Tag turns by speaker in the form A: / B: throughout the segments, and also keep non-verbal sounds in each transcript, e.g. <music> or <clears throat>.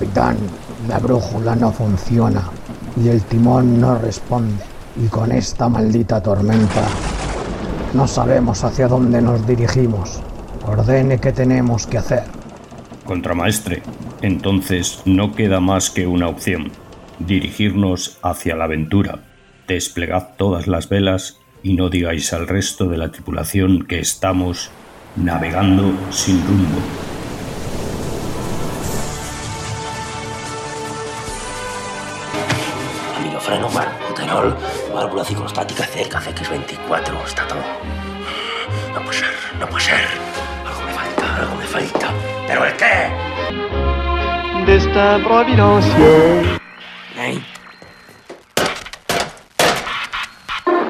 A: Capitán, la brújula no funciona y el timón no responde. Y con esta maldita tormenta no sabemos hacia dónde nos dirigimos. Ordene qué tenemos que hacer.
B: Contramaestre, entonces no queda más que una opción. Dirigirnos hacia la aventura. Desplegad todas las velas y no digáis al resto de la tripulación que estamos navegando sin rumbo.
C: Válvula ciclostática cerca, CX24, está todo. No puede ser, no puede ser. Algo me falta, algo me falta. ¿Pero el qué?
D: Destin providentiel.
C: ¿Eh?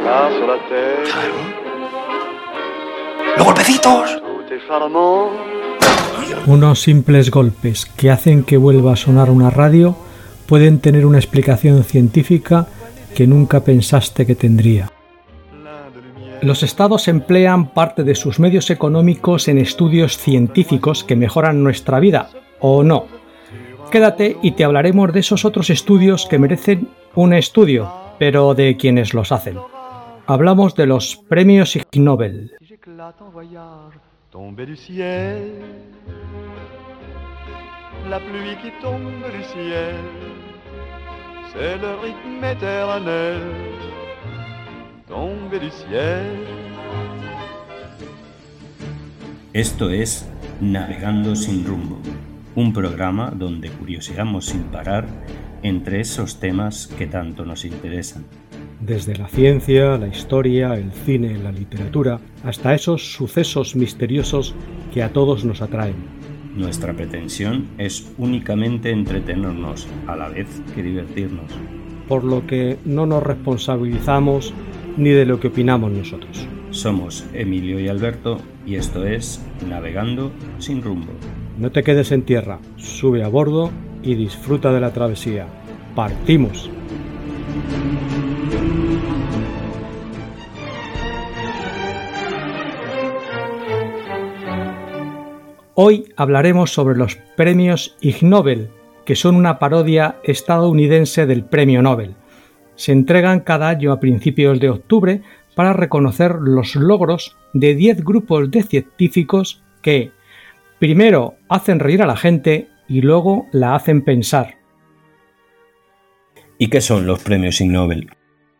C: Claro. ¡Los golpecitos!
E: Unos simples golpes que hacen que vuelva a sonar una radio pueden tener una explicación científica que nunca pensaste que tendría. Los estados emplean parte de sus medios económicos en estudios científicos que mejoran nuestra vida, ¿o no? Quédate y te hablaremos de esos otros estudios que merecen un estudio, pero de quienes los hacen. Hablamos de los premios Ig Nobel.
D: C'est le rythme éternel. Tomber du ciel.
B: Esto es Navegando sin rumbo, un programa donde curioseamos sin parar entre esos temas que tanto nos interesan.
E: Desde la ciencia, la historia, el cine, la literatura, hasta esos sucesos misteriosos que a todos nos atraen.
B: Nuestra pretensión es únicamente entretenernos a la vez que divertirnos.
E: Por lo que no nos responsabilizamos ni de lo que opinamos nosotros.
B: Somos Emilio y Alberto y esto es Navegando sin rumbo.
E: No te quedes en tierra, sube a bordo y disfruta de la travesía. ¡Partimos! Hoy hablaremos sobre los premios Ig Nobel, que son una parodia estadounidense del Premio Nobel. Se entregan cada año a principios de octubre para reconocer los logros de 10 grupos de científicos que, primero, hacen reír a la gente y luego la hacen pensar.
B: ¿Y qué son los premios Ig Nobel?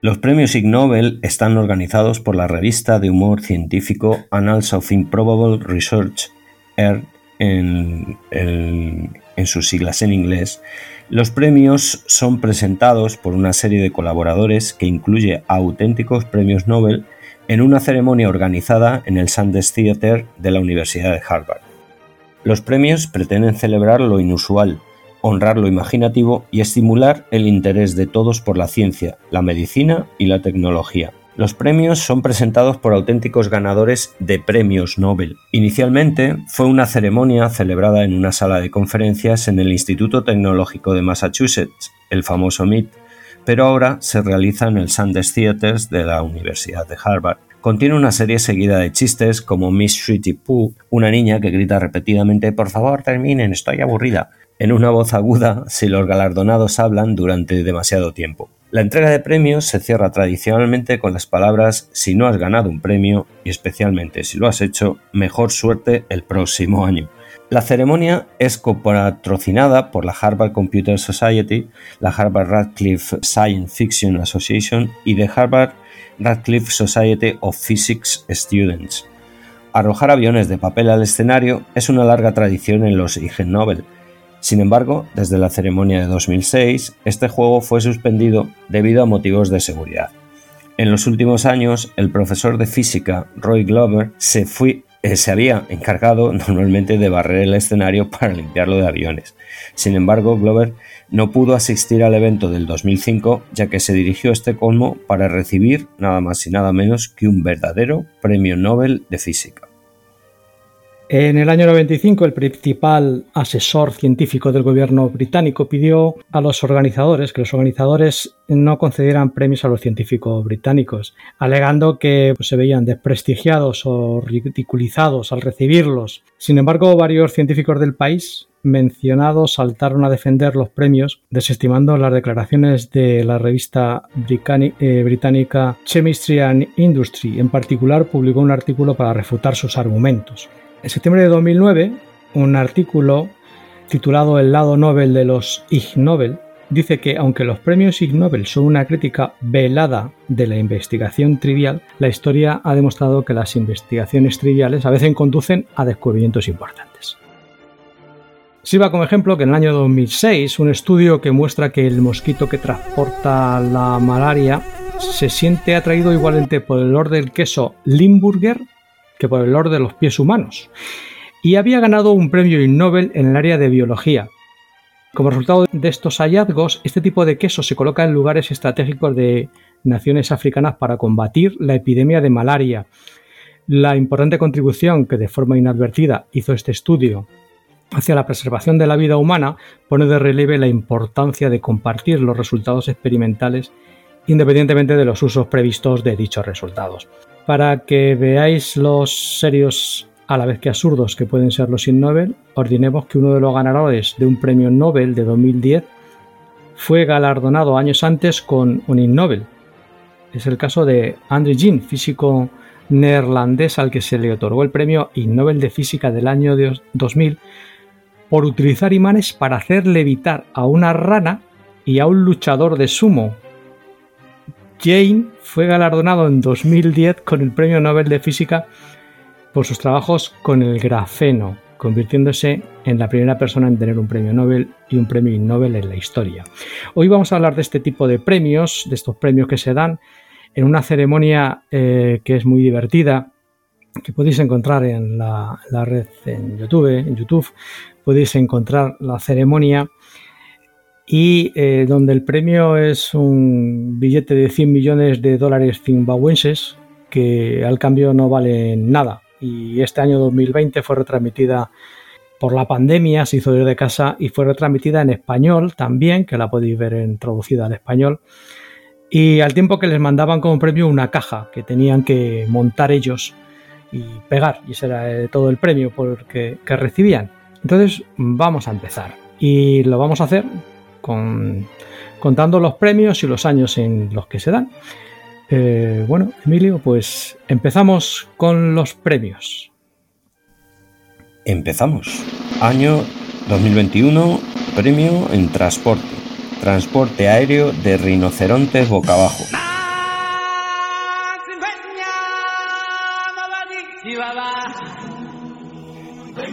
B: Los premios Ig Nobel están organizados por la revista de humor científico Annals of Improbable Research, En sus siglas en inglés. Los premios son presentados por una serie de colaboradores que incluye a auténticos premios Nobel en una ceremonia organizada en el Sanders Theater de la Universidad de Harvard. Los premios pretenden celebrar lo inusual, honrar lo imaginativo y estimular el interés de todos por la ciencia, la medicina y la tecnología. Los premios son presentados por auténticos ganadores de premios Nobel. Inicialmente fue una ceremonia celebrada en una sala de conferencias en el Instituto Tecnológico de Massachusetts, el famoso MIT, pero ahora se realiza en el Sanders Theaters de la Universidad de Harvard. Contiene una serie seguida de chistes como Miss Shritty Pooh, una niña que grita repetidamente Por favor, terminen, estoy aburrida, en una voz aguda si los galardonados hablan durante demasiado tiempo. La entrega de premios se cierra tradicionalmente con las palabras Si no has ganado un premio, y especialmente si lo has hecho, mejor suerte el próximo año. La ceremonia es copatrocinada por la Harvard Computer Society, la Harvard Radcliffe Science Fiction Association y the Harvard Radcliffe Society of Physics Students. Arrojar aviones de papel al escenario es una larga tradición en los Ig Nobel. Sin embargo, desde la ceremonia de 2006, este juego fue suspendido debido a motivos de seguridad. En los últimos años, el profesor de física Roy Glover se, eh, se había encargado <laughs> normalmente de barrer el escenario para limpiarlo de aviones. Sin embargo, Glover no pudo asistir al evento del 2005 ya que se dirigió a Estocolmo para recibir nada más y nada menos que un verdadero premio Nobel de física.
E: En el año 95, el principal asesor científico del gobierno británico pidió a los organizadores que los organizadores no concedieran premios a los científicos británicos, alegando que pues, se veían desprestigiados o ridiculizados al recibirlos. Sin embargo, varios científicos del país mencionados saltaron a defender los premios, desestimando las declaraciones de la revista eh, británica Chemistry and Industry. En particular, publicó un artículo para refutar sus argumentos. En septiembre de 2009, un artículo titulado El lado Nobel de los Ig Nobel dice que aunque los premios Ig Nobel son una crítica velada de la investigación trivial, la historia ha demostrado que las investigaciones triviales a veces conducen a descubrimientos importantes. Sirva como ejemplo que en el año 2006 un estudio que muestra que el mosquito que transporta la malaria se siente atraído igualmente por el olor del queso Limburger que por el olor de los pies humanos y había ganado un premio Nobel en el área de biología. Como resultado de estos hallazgos, este tipo de queso se coloca en lugares estratégicos de naciones africanas para combatir la epidemia de malaria. La importante contribución que de forma inadvertida hizo este estudio hacia la preservación de la vida humana pone de relieve la importancia de compartir los resultados experimentales independientemente de los usos previstos de dichos resultados. Para que veáis los serios a la vez que absurdos que pueden ser los Ig Nobel, ordinemos que uno de los ganadores de un premio Nobel de 2010 fue galardonado años antes con un Ig Nobel. Es el caso de Andrew Jean, físico neerlandés al que se le otorgó el premio Ig Nobel de Física del año 2000 por utilizar imanes para hacer levitar a una rana y a un luchador de sumo. Jane fue galardonado en 2010 con el Premio Nobel de Física por sus trabajos con el grafeno, convirtiéndose en la primera persona en tener un premio Nobel y un premio Nobel en la historia. Hoy vamos a hablar de este tipo de premios, de estos premios que se dan en una ceremonia eh, que es muy divertida, que podéis encontrar en la, red en YouTube, en YouTube podéis encontrar la ceremonia y eh, donde el premio es un billete de 100 millones de dólares zimbabuenses que al cambio no vale nada. Y este año 2020 fue retransmitida por la pandemia, se hizo desde casa y fue retransmitida en español también, que la podéis ver en, español. Y al tiempo que les mandaban como premio una caja que tenían que montar ellos y pegar, y ese era eh, todo el premio porque, que recibían. Entonces vamos a empezar y lo vamos a hacer con, contando los premios y los años en los que se dan. Eh, bueno, Emilio, pues empezamos con los premios.
B: Empezamos. Año 2021, premio en transporte. Transporte aéreo de rinocerontes boca abajo.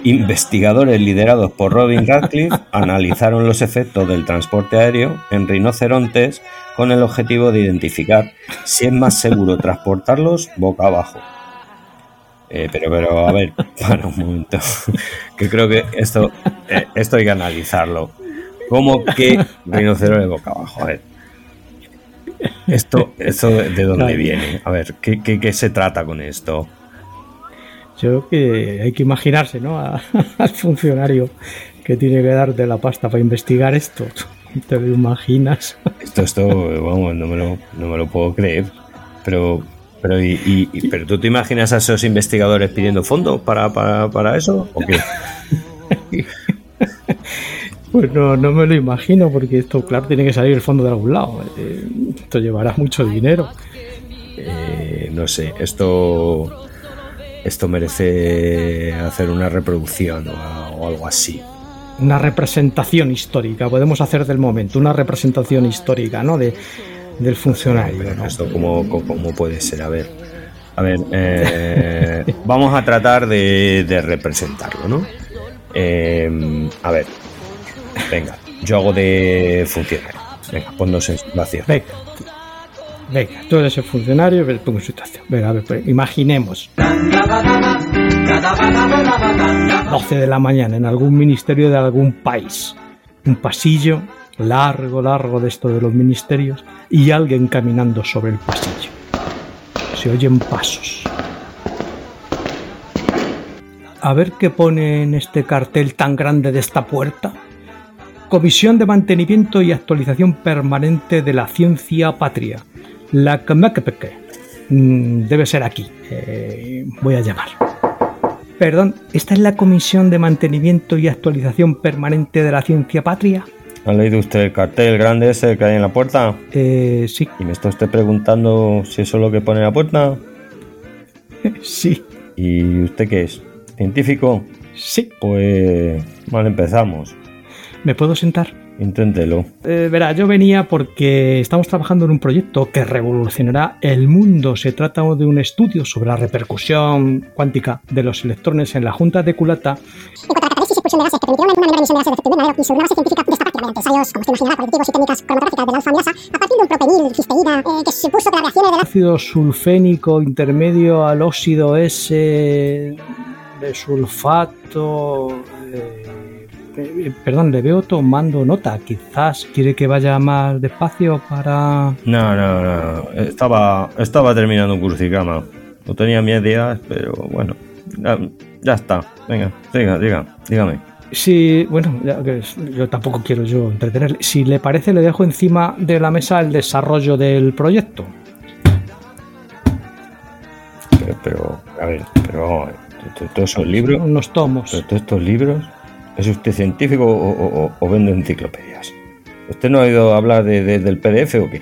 B: Investigadores liderados por Robin Radcliffe analizaron los efectos del transporte aéreo en rinocerontes con el objetivo de identificar si es más seguro transportarlos boca abajo. Eh, pero, pero, a ver, <laughs> para un momento, que creo que esto, eh, esto hay que analizarlo. ¿Cómo que rinocerontes boca abajo? A ver. Esto, esto de dónde viene? A ver, ¿qué, qué, qué se trata con esto?
E: Yo creo que hay que imaginarse, ¿no? <laughs> al funcionario que tiene que darte la pasta para investigar esto. <laughs> ¿Te lo imaginas?
B: Esto, esto, vamos, no me lo, no me lo puedo creer. Pero, pero, y, pero tú te imaginas a esos investigadores pidiendo fondos para, para, para eso? ¿O qué? <laughs>
E: Pues no, no, me lo imagino, porque esto, claro, tiene que salir el fondo de algún lado. Eh, esto llevará mucho dinero.
B: Eh, no sé, esto esto merece hacer una reproducción o, algo así.
E: Una representación histórica, podemos hacer del momento, una representación histórica, ¿no? De, del funcionario.
B: Esto cómo, puede ser, a ver. A ver, eh, <laughs> vamos a tratar de, representarlo, ¿no? Eh, a ver, venga, yo hago de funcionario. Venga, ponnos en situación.
E: Venga, Venga, tú eres el funcionario, pongo situación. Venga, a ver, pues, imaginemos. 12 de la mañana en algún ministerio de algún país. Un pasillo largo, largo de esto de los ministerios y alguien caminando sobre el pasillo. Se oyen pasos. A ver qué pone en este cartel tan grande de esta puerta. Comisión de Mantenimiento y Actualización Permanente de la Ciencia Patria la mm, debe ser aquí. Eh, voy a llamar. Perdón, ¿esta es la Comisión de Mantenimiento y Actualización Permanente de la Ciencia Patria?
B: ¿Ha leído usted el cartel grande ese que hay en la puerta?
E: Eh, sí.
B: ¿Y me está usted preguntando si eso es lo que pone en la puerta? <laughs>
E: sí.
B: ¿Y usted qué es? ¿Científico?
E: Sí.
B: Pues mal empezamos.
E: ¿Me puedo sentar?
B: Inténtelo.
E: Eh, verá, yo venía porque estamos trabajando en un proyecto que revolucionará el mundo. Se trata de un estudio sobre la repercusión cuántica de los electrones en la junta de culata. En cuanto a la catálisis y expulsión de gases que permitirá una menor emisión de gases de efecto invernadero y sobre una base científica de esta práctica mediante ensayos, como usted imaginará, cualitativos y técnicas cromatográficas de la alfa amilasa, a partir de un propenil cisteína eh, que supuso que las reacciones del ácido sulfénico intermedio al óxido S de sulfato. Eh, eh, perdón, le veo tomando nota. Quizás quiere que vaya más despacio para.
B: No, no, no. Estaba, estaba terminando un crucicama. No tenía mis días, pero bueno. Ya, está. Venga, diga, diga, dígame.
E: Sí, bueno, yo tampoco quiero yo entretenerle. Si le parece, le dejo encima de la mesa el desarrollo del proyecto.
B: Pero, a ver, pero todos esos libros.
E: Unos tomos.
B: Todos estos libros ¿Es usted científico o, vende enciclopedias? ¿Usted no ha oído hablar de, del PDF o qué?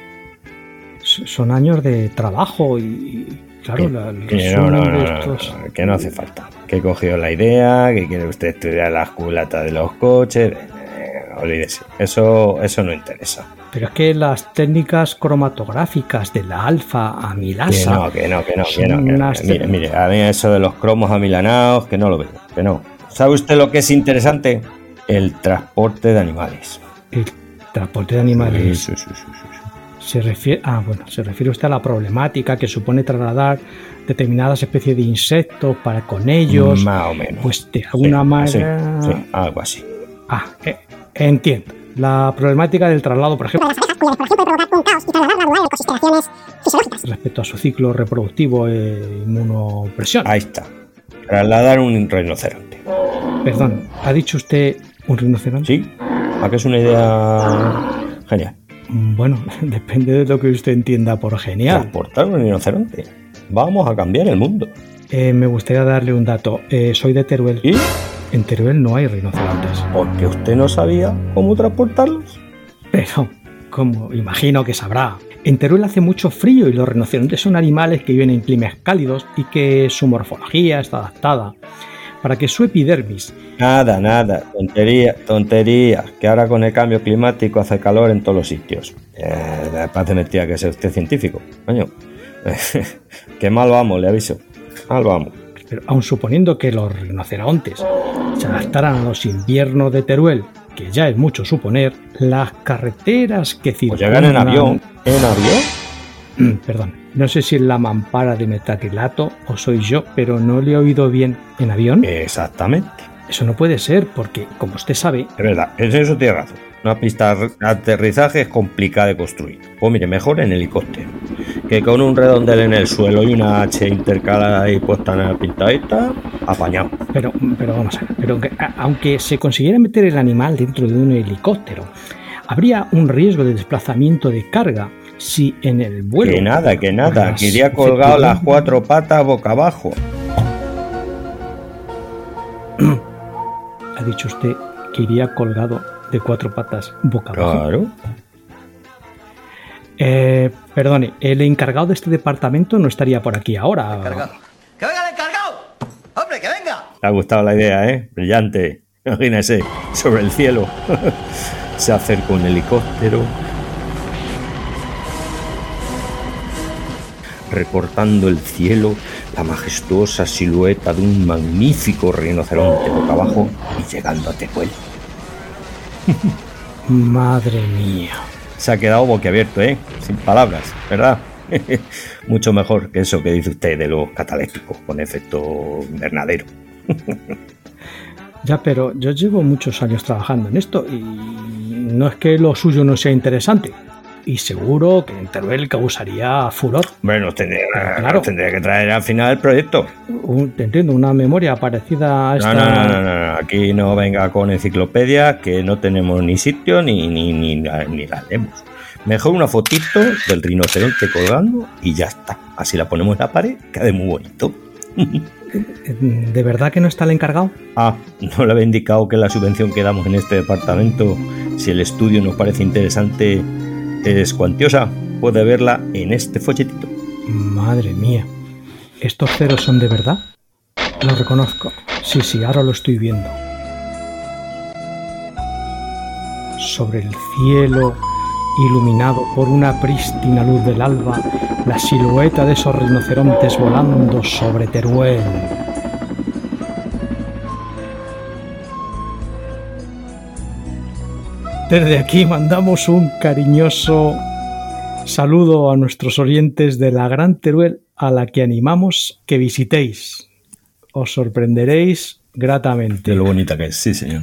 E: Son años de trabajo y, claro, la,
B: que, no, no, que no hace falta. Que he cogido la idea, que quiere usted estudiar las culatas de los coches. Eh, olvídese, eso, eso no interesa.
E: Pero es que las técnicas cromatográficas de la alfa amilasa.
B: Que no, que no, que no, que no. Mire, mire, a mí eso de los cromos amilanados, que no lo veo, que no. ¿Sabe usted lo que es interesante? El transporte de animales.
E: El transporte de animales. Sí, sí, sí, se refiere, ah, bueno, se refiere usted a la problemática que supone trasladar determinadas especies de insectos para con ellos.
B: Más o menos.
E: Pues de alguna manera.
B: Sí, algo así.
E: Ah, eh, entiendo. La problemática del traslado, por ejemplo. Respecto a su ciclo reproductivo e inmunopresión.
B: Ahí está. Trasladar un rinoceronte.
E: Perdón, ¿ha dicho usted un rinoceronte?
B: Sí, ¿a qué es una idea genial?
E: Mm, bueno, <laughs> depende de lo que usted entienda por genial.
B: Transportar un rinoceronte. Vamos a cambiar el mundo.
E: Eh, me gustaría darle un dato. Eh, soy de Teruel.
B: ¿Y?
E: En Teruel no hay rinocerontes.
B: ¿Porque usted no sabía cómo transportarlos?
E: Pero, como imagino que sabrá. En Teruel hace mucho frío y los rinocerontes son animales que viven en climas cálidos y que su morfología está adaptada para que su epidermis...
B: Nada, nada, tontería, tontería, que ahora con el cambio climático hace calor en todos los sitios. Eh, parece mentira que sea usted científico, coño. <laughs> Qué mal vamos, le aviso. Mal vamos.
E: Pero aun suponiendo que los rinocerontes se adaptaran a los inviernos de Teruel que ya es mucho suponer, las carreteras que
B: circulan... Pues llegan en avión. ¿En avión?
E: Mm, perdón, no sé si es la mampara de metacrilato o soy yo, pero no le he oído bien. ¿En avión?
B: Exactamente.
E: Eso no puede ser, porque, como usted sabe...
B: Es verdad, en eso tiene razón. Una pista de aterrizaje es complicada de construir. Pues mire, mejor en helicóptero. Que con un redondel en el suelo y una H intercalada y puesta en la pintadita, apañado.
E: Pero, pero vamos a ver, pero aunque se consiguiera meter el animal dentro de un helicóptero, habría un riesgo de desplazamiento de carga si en el vuelo.
B: Que nada, que nada, que iría colgado las cuatro patas boca abajo. <clears throat>
E: Ha dicho usted que iría colgado de cuatro patas boca abajo.
B: Claro.
E: Eh, perdone, el encargado de este departamento no estaría por aquí ahora.
C: ¡Que venga el encargado! ¡Hombre, que venga!
B: Me ha gustado la idea, ¿eh? Brillante. Imagínese, sobre el cielo. <laughs> Se acerca un helicóptero. Recortando el cielo la majestuosa silueta de un magnífico rinoceronte boca abajo y llegando a Tecuel. <laughs>
E: Madre mía.
B: Se ha quedado boquiabierto, ¿eh? Sin palabras, ¿verdad? <laughs> Mucho mejor que eso que dice usted de los catalépticos con efecto invernadero. <laughs>
E: ya, pero yo llevo muchos años trabajando en esto y no es que lo suyo no sea interesante y seguro que en Teruel causaría furor.
B: Bueno, tendría, claro. tendría que traer al final el proyecto.
E: te entiendo, una memoria parecida a esta.
B: No, no, no, no, aquí no venga con enciclopedia, que no tenemos ni sitio ni, ni, ni, ni la leemos. Mejor una fotito del rinoceronte colgando y ya está. Así la ponemos en la pared, queda muy bonito. <laughs>
E: ¿De verdad que no está el encargado?
B: Ah, no le había indicado que la subvención que damos en este departamento, si el estudio nos parece interesante, es cuantiosa. Puede verla en este folletito.
E: Madre mía. ¿Estos ceros son de verdad? Lo reconozco. Sí, sí, ahora lo estoy viendo. Sobre el cielo, iluminado por una prístina luz del alba, la silueta de esos rinocerontes volando sobre Teruel. Desde aquí mandamos un cariñoso saludo a nuestros oyentes de la Gran Teruel a la que animamos que visitéis. Os sorprenderéis gratamente.
B: De lo bonita que es, sí, señor.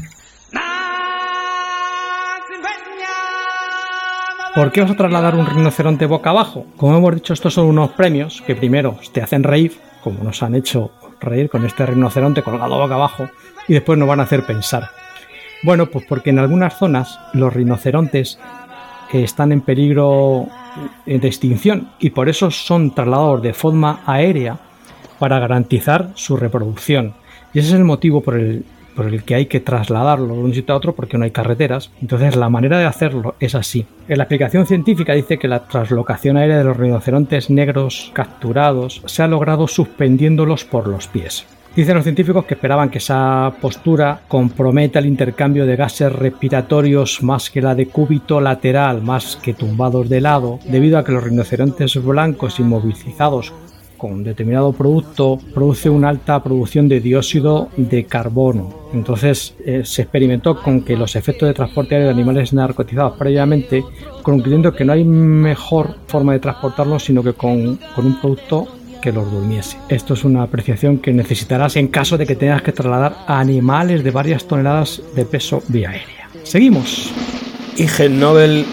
E: ¿Por qué vas a trasladar un rinoceronte boca abajo? Como hemos dicho, estos son unos premios que primero te hacen reír, como nos han hecho reír con este rinoceronte colgado boca abajo, y después nos van a hacer pensar. Bueno, pues porque en algunas zonas los rinocerontes están en peligro de extinción y por eso son trasladados de forma aérea para garantizar su reproducción. Y ese es el motivo por el por el que hay que trasladarlo de un sitio a otro porque no hay carreteras. Entonces la manera de hacerlo es así. En la explicación científica dice que la traslocación aérea de los rinocerontes negros capturados se ha logrado suspendiéndolos por los pies. Dicen los científicos que esperaban que esa postura comprometa el intercambio de gases respiratorios más que la de cúbito lateral, más que tumbados de lado, debido a que los rinocerontes blancos inmovilizados con determinado producto produce una alta producción de dióxido de carbono. Entonces eh, se experimentó con que los efectos de transporte aéreo de animales narcotizados previamente, concluyendo que no hay mejor forma de transportarlos sino que con, con un producto que los durmiese. Esto es una apreciación que necesitarás en caso de que tengas que trasladar a animales de varias toneladas de peso vía aérea. Seguimos.
B: Ig Nobel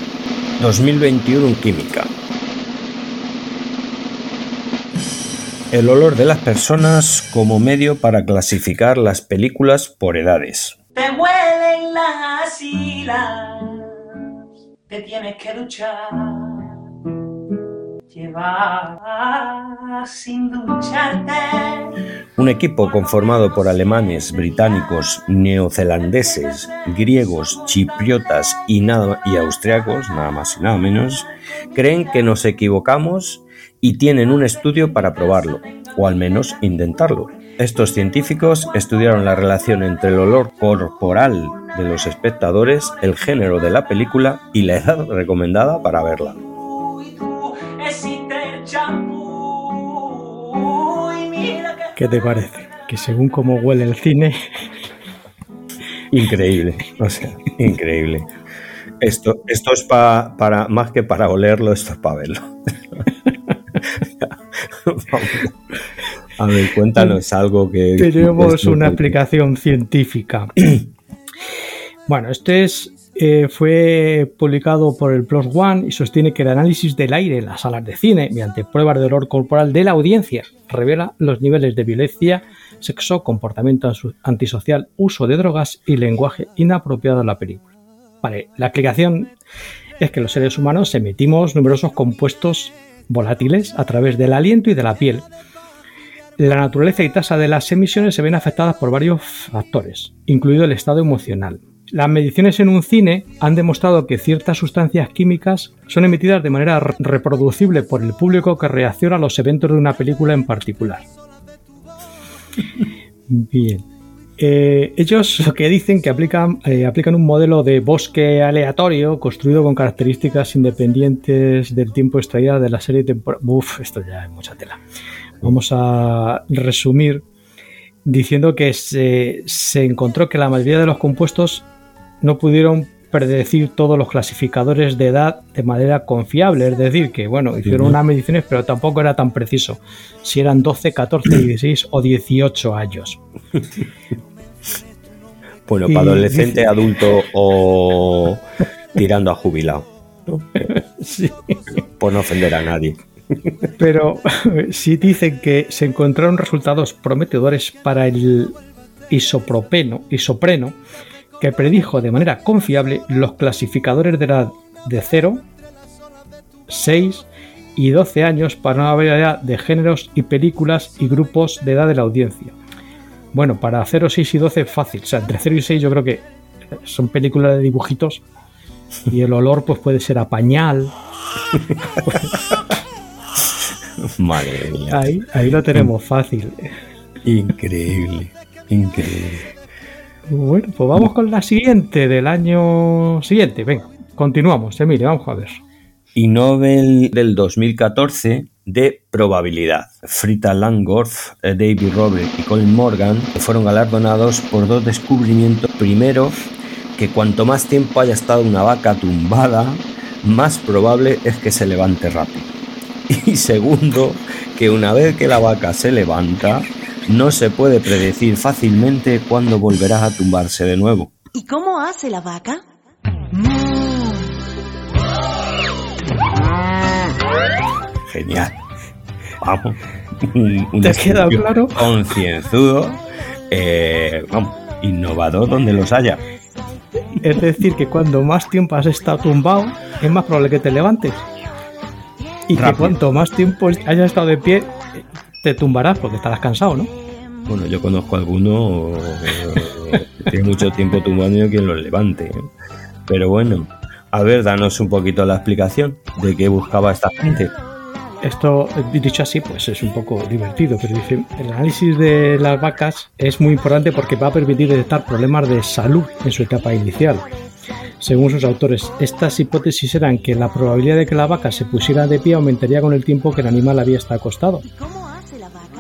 B: 2021 en química. El olor de las personas como medio para clasificar las películas por edades.
F: Te huelen las asilas, te tienes que duchar. Sin.
B: Un equipo conformado por alemanes, británicos, neozelandeses, griegos, chipriotas y, y austriacos, nada más y nada menos, creen que nos equivocamos y tienen un estudio para probarlo, o al menos intentarlo. Estos científicos estudiaron la relación entre el olor corporal de los espectadores, el género de la película y la edad recomendada para verla.
E: ¿Qué te parece? Que según cómo huele el cine...
B: Increíble, o sea, increíble. Esto, esto es para, más que para olerlo, esto es para verlo. A ver, cuéntanos algo que...
E: Tenemos una explicación científica. <clears throat> bueno, este es, eh, fue publicado por el Plus One y sostiene que el análisis del aire en las salas de cine, mediante pruebas de olor corporal de la audiencia, revela los niveles de violencia, sexo, comportamiento antisocial, uso de drogas y lenguaje inapropiado en la película. Vale, la explicación es que los seres humanos emitimos numerosos compuestos volátiles a través del aliento y de la piel. La naturaleza y tasa de las emisiones se ven afectadas por varios factores, incluido el estado emocional. Las mediciones en un cine han demostrado que ciertas sustancias químicas son emitidas de manera reproducible por el público que reacciona a los eventos de una película en particular. <laughs> Bien. Eh, ellos lo que dicen que aplican, eh, aplican un modelo de bosque aleatorio construido con características independientes del tiempo extraída de la serie temporal. Uf, esto ya es mucha tela. Vamos a resumir diciendo que se, se encontró que la mayoría de los compuestos no pudieron predecir todos los clasificadores de edad de manera confiable. Es decir, que bueno, hicieron unas mediciones, pero tampoco era tan preciso si eran 12, 14, 16 o 18 años.
B: Bueno, para adolescente, adulto o tirando a jubilado. <laughs> Sí. Por no ofender a nadie.
E: Pero si dicen que se encontraron resultados prometedores para el isopropeno, isopreno, que predijo de manera confiable los clasificadores de edad de 0, 6 y 12 años para una variedad de géneros y películas y grupos de edad de la audiencia. Bueno, para 0, 6 y 12 fácil, o sea, entre 0 y 6 yo creo que son películas de dibujitos y el olor pues puede ser a pañal. <laughs>
B: Madre mía.
E: Ahí, ahí lo tenemos fácil.
B: Increíble, increíble.
E: Bueno, pues vamos con la siguiente del año siguiente. Venga, continuamos, Emilio, vamos a ver.
B: Y Nobel del 2014 de probabilidad. Frita Langorf, eh, David Robert y Colin Morgan fueron galardonados por dos descubrimientos. Primero, que cuanto más tiempo haya estado una vaca tumbada, más probable es que se levante rápido. <laughs> Y segundo, que una vez que la vaca se levanta, no se puede predecir fácilmente cuándo volverá a tumbarse de nuevo.
G: ¿Y cómo hace la vaca?
B: Genial. Vamos. Un, un
E: ¿Te ha quedado
B: estudio
E: claro?
B: Concienzudo. eh, vamos, innovador donde los haya.
E: Es decir, que cuando más tiempo has estado tumbado, es más probable que te levantes. Y que cuanto más tiempo hayas estado de pie, te tumbarás porque estarás cansado, ¿no?
B: Bueno, yo conozco a alguno eh, que tiene mucho tiempo tumbando y quien los levante. ¿eh? Pero bueno, a ver, danos un poquito la explicación de qué buscaba esta gente.
E: Esto, dicho así, pues es un poco divertido, pero dice, el análisis de las vacas es muy importante porque va a permitir detectar problemas de salud en su etapa inicial. Según sus autores, estas hipótesis eran que la probabilidad de que la vaca se pusiera de pie aumentaría con el tiempo que el animal había estado acostado.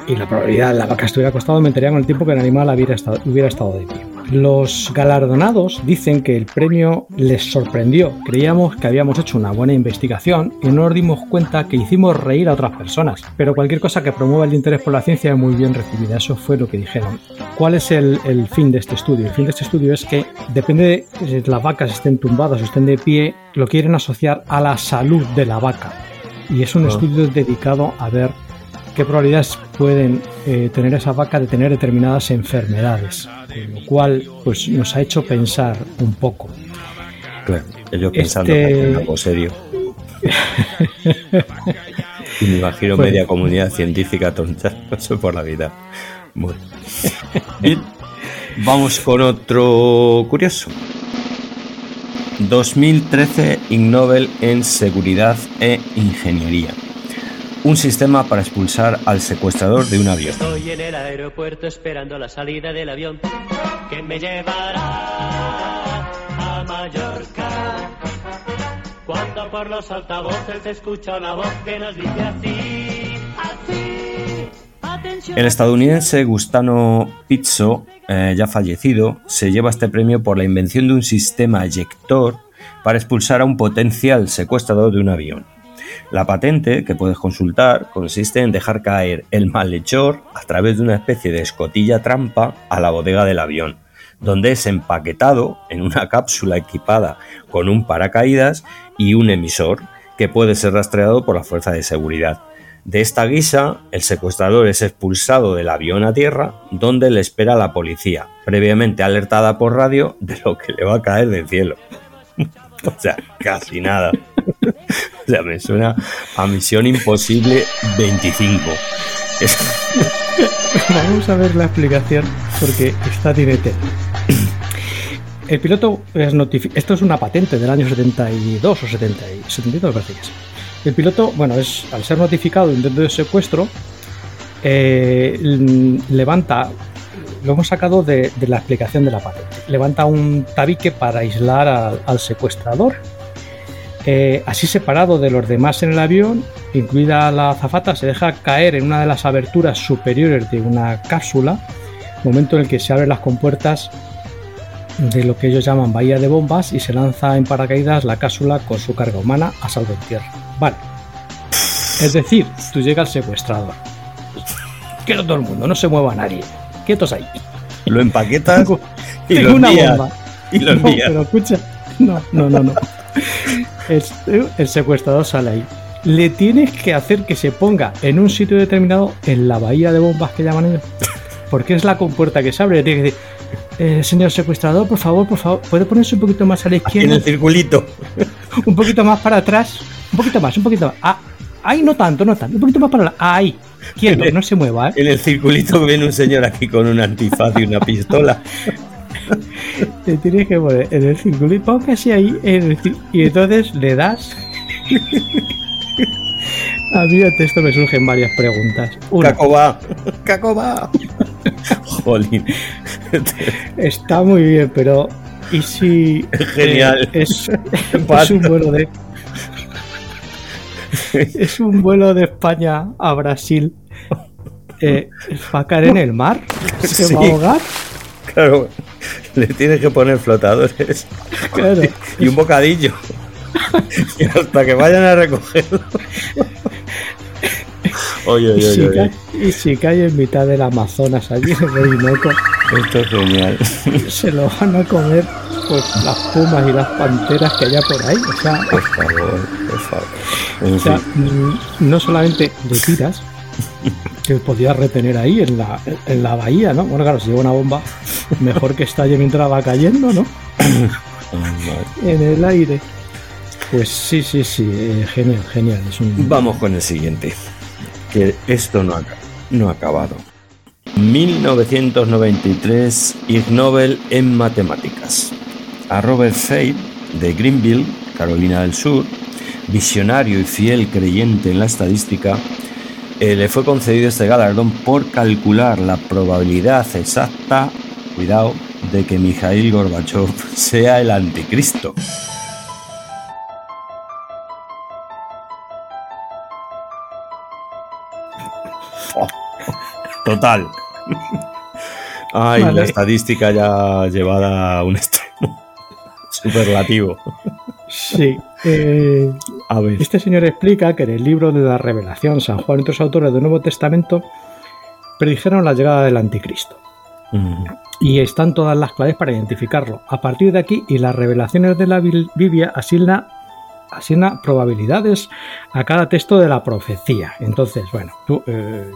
G: ¿Y la
E: probabilidad de la vaca estuviera acostada aumentaría con el tiempo que el animal hubiera estado, hubiera estado de pie. Los galardonados dicen que el premio les sorprendió. Creíamos que habíamos hecho una buena investigación y no nos dimos cuenta que hicimos reír a otras personas. Pero cualquier cosa que promueva el interés por la ciencia es muy bien recibida. Eso fue lo que dijeron. ¿Cuál es el, el fin de este estudio? El fin de este estudio es que depende de si las vacas estén tumbadas o estén de pie, lo quieren asociar a la salud de la vaca. Y es un
B: Ah.
E: estudio dedicado a ver qué probabilidades pueden eh, tener esa vaca de tener determinadas enfermedades. Con lo cual, pues nos ha hecho pensar un poco.
B: Claro, ellos pensando
E: Este-
B: que es algo serio. <laughs> y me imagino
E: Bueno.
B: media comunidad científica tontándose por la vida. Bueno. Bien, vamos con otro curioso. 2013 Ig Nobel en Seguridad e Ingeniería. Un sistema para expulsar al secuestrador de un avión.
H: Estoy en el aeropuerto esperando la salida del avión que me llevará a Mallorca. Cuando por los altavoces se escucha una voz que nos dice así, así.
B: El estadounidense Gustavo Pizzo, eh, ya fallecido, se lleva este premio por la invención de un sistema eyector para expulsar a un potencial secuestrador de un avión. La patente, que puedes consultar, consiste en dejar caer el malhechor a través de una especie de escotilla trampa a la bodega del avión, donde es empaquetado en una cápsula equipada con un paracaídas y un emisor que puede ser rastreado por la fuerza de seguridad. De esta guisa, el secuestrador es expulsado del avión a tierra, donde le espera la policía, previamente alertada por radio de lo que le va a caer del cielo. <laughs> o sea, casi nada. <laughs> o sea, me suena a Misión Imposible 25. Es- <laughs>
E: Vamos a ver la explicación porque tiene tela. El piloto es notifi- Esto es una patente del año 72 o 70 y- 72, me parece. El piloto, bueno, es al ser notificado de intento de secuestro, eh, levanta. Lo hemos sacado de, la explicación de la patente. Levanta un tabique para aislar al secuestrador. Eh, así separado de los demás en el avión, incluida la azafata, se deja caer en una de las aberturas superiores de una cápsula, momento en el que se abren las compuertas de lo que ellos llaman bahía de bombas y se lanza en paracaídas la cápsula con su carga humana a salvo en tierra. Vale. Es decir, tú llega el secuestrador. Quiero todo el mundo, no se mueva nadie. Quietos ahí.
B: lo empaquetas
E: Tengo,
B: y
E: tengo
B: lo
E: una bomba.
B: Y lo
E: No, pero escucha. No, no, no, no. El, el secuestrador sale ahí. Le tienes que hacer que se ponga en un sitio determinado en la bahía de bombas que llaman ellos. Porque es la compuerta que se abre. Le tienes que decir, eh, señor secuestrador, por favor, por favor, ¿puede ponerse un poquito más a la
B: En
E: izquierda?
B: el circulito. <laughs>
E: Un poquito más para atrás. Un poquito más, un poquito más. Ah, Ahí no tanto, no tanto. Un poquito más para la... Ahí. Quieto, no se mueva, ¿eh?
B: En el circulito viene un señor aquí con un antifaz y una pistola. <laughs>
E: Te tienes que poner en el circulito, pon casi ahí, en el y entonces le das. A mí ante esto me surgen varias preguntas. Una,
B: Cacoba, Cacoba. <laughs> Jolín.
E: está muy bien, pero ¿y si
B: Genial.
E: eh, es, <laughs> es un vuelo de es un vuelo de España a Brasil? Eh, ¿Va a caer en el mar? ¿Se
B: Sí.
E: va a ahogar?
B: Claro, le tienes que poner flotadores
E: Claro.
B: y un bocadillo. Y hasta que vayan a recogerlo. Oye,
E: Y
B: oye,
E: si,
B: oye,
E: cae, y si cae en mitad del Amazonas, allí en el Orinoco,
B: Esto es genial.
E: se lo van a comer pues, las pumas y las panteras que haya por ahí. O sea,
B: Por favor, por favor. En
E: o sea,
B: fin,
E: mm, no solamente le tiras, que podías retener ahí en la, en la bahía, ¿no? Bueno, claro, si lleva una bomba, mejor que estalle mientras va cayendo, ¿no? <coughs> En el aire. Pues sí, sí, sí, eh, genial, genial. Es un...
B: Vamos con el siguiente. Que esto no ha, no ha acabado. 1993, Ig Nobel en matemáticas. A Robert Fate, de Greenville, Carolina del Sur, visionario y fiel creyente en la estadística, eh, le fue concedido este galardón por calcular la probabilidad exacta, cuidado, de que Mikhail Gorbachev <laughs> sea el anticristo. <laughs> Total. Ay,
E: Vale.
B: la estadística ya llevada a un extremo <laughs> superlativo.
E: Sí. eh,
B: A ver.
E: Este señor explica que en el libro de la Revelación, San Juan y otros autores del Nuevo Testamento predijeron la llegada del anticristo.
B: Mm,
E: Y están todas las claves para identificarlo. A partir de aquí, y las revelaciones de la Biblia asigna, asigna probabilidades a cada texto de la profecía. Entonces, bueno, tú, eh,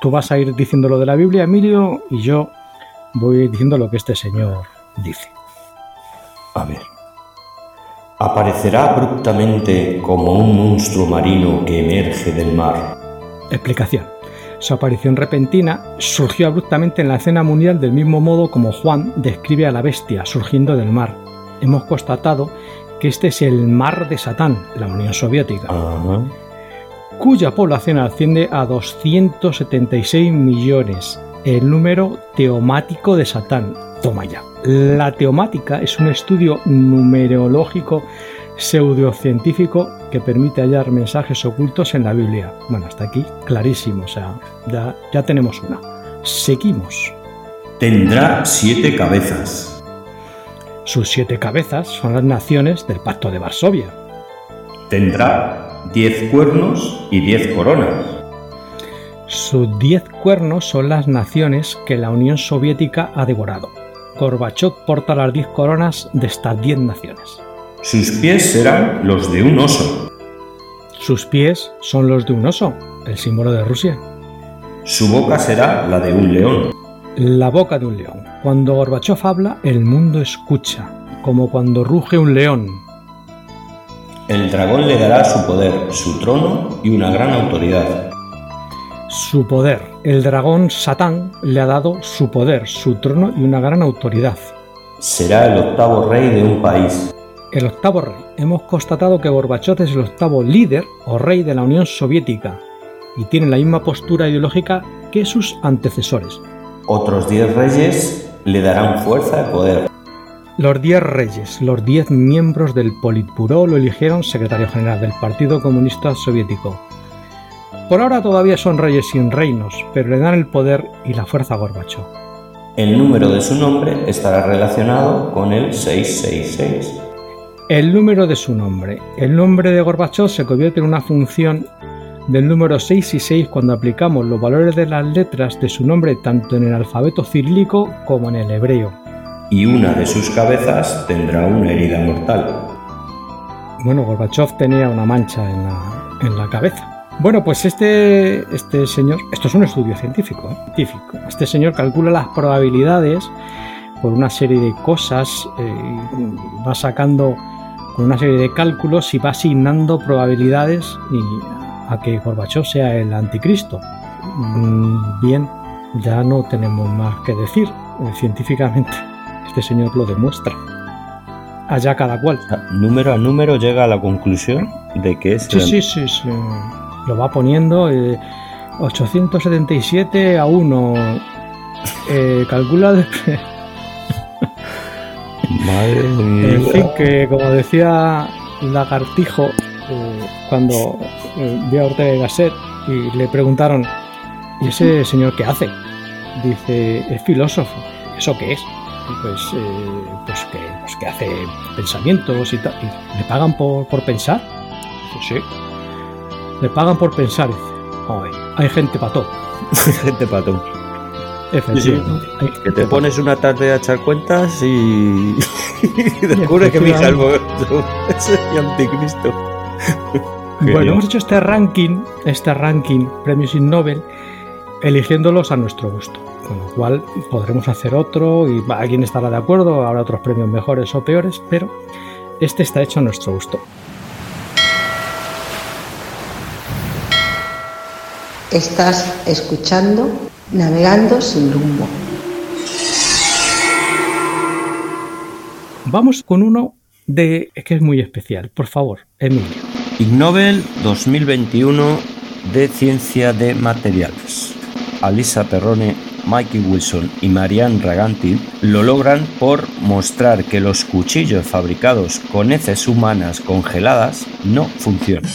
E: tú vas a ir diciendo lo de la Biblia, Emilio, y yo voy diciendo lo que este señor dice.
B: A ver. Aparecerá abruptamente como un monstruo marino que emerge del mar.
E: Explicación. Su aparición repentina surgió abruptamente en la escena mundial del mismo modo como Juan describe a la bestia surgiendo del mar. Hemos constatado que este es el mar de Satán, la Unión Soviética, cuya población asciende a 276 millones, el número teomático de Satán. Toma ya. La teomática es un estudio numerológico pseudocientífico que permite hallar mensajes ocultos en la Biblia. Bueno, hasta aquí clarísimo, o sea, ya, ya tenemos una. Seguimos.
B: Tendrá siete cabezas.
E: Sus siete cabezas son las naciones del Pacto de Varsovia.
B: Tendrá diez cuernos y diez coronas.
E: Sus diez cuernos son las naciones que la Unión Soviética ha devorado. Gorbachev porta las diez coronas de estas diez naciones.
B: Sus pies serán los de un oso.
E: Sus pies son los de un oso, el símbolo de Rusia.
B: Su boca será la de un león.
E: La boca de un león. Cuando Gorbachev habla, el mundo escucha, como cuando ruge un león.
B: El dragón le dará su poder, su trono y una gran autoridad.
E: Su poder. El dragón Satán le ha dado su poder, su trono y una gran autoridad.
B: Será el octavo rey de un país.
E: El octavo rey. Hemos constatado que Gorbachev es el octavo líder o rey de la Unión Soviética y tiene la misma postura ideológica que sus antecesores.
B: Otros diez reyes le darán fuerza y poder.
E: Los diez reyes, los diez miembros del Politburó lo eligieron secretario general del Partido Comunista Soviético. Por ahora todavía son reyes sin reinos, pero le dan el poder y la fuerza a Gorbachev.
B: El número de su nombre estará relacionado con el 666.
E: El número de su nombre. El nombre de Gorbachev se convierte en una función del número 6 y 6 cuando aplicamos los valores de las letras de su nombre tanto en el alfabeto cirílico como en el hebreo.
B: Y una de sus cabezas tendrá una herida mortal.
E: Bueno, Gorbachev tenía una mancha en la, en la cabeza. Bueno, pues este, este señor, esto es un estudio científico, ¿eh? científico. Este señor calcula las probabilidades por una serie de cosas, eh, va sacando con una serie de cálculos y va asignando probabilidades y a que Gorbachev sea el anticristo. Mm, Bien, ya no tenemos más que decir. Eh, Científicamente, este señor lo demuestra. Allá cada cual.
B: Número a número llega a la conclusión de que es
E: Sí,
B: el-
E: sí, sí, sí. Lo va poniendo eh, 877 a 1. Eh, calcula
B: Madre mía.
E: En fin, que como decía Lagartijo eh, cuando eh, vio a Ortega y Gasset y le preguntaron, ¿y ese señor qué hace? Dice, es filósofo. ¿Eso qué es? Pues, eh, pues, que, pues que hace pensamientos y tal. ¿Y ¿Le pagan por, por pensar? Dice, sí. Le pagan por pensar. Dice, "Joder, hay gente para todo. <laughs>
B: gente pato.
E: Efectivamente.
B: Que te pones una tarde a echar cuentas y, <laughs> y descubres que Michael Gorbachev <laughs> es el anticristo.
E: Bueno, hemos hecho este ranking, este ranking premios Ig Nobel, eligiéndolos a nuestro gusto. Con lo cual podremos hacer otro y alguien estará de acuerdo, habrá otros premios mejores o peores, pero este está hecho a nuestro gusto.
I: Estás escuchando Navegando sin rumbo.
E: Vamos con uno de que es muy especial, por favor, Emilio.
B: Ig Nobel 2021 de Ciencia de Materiales. Alisa Perrone, Mikey Wilson y Marianne Raganti lo logran por mostrar que los cuchillos fabricados con heces humanas congeladas no funcionan.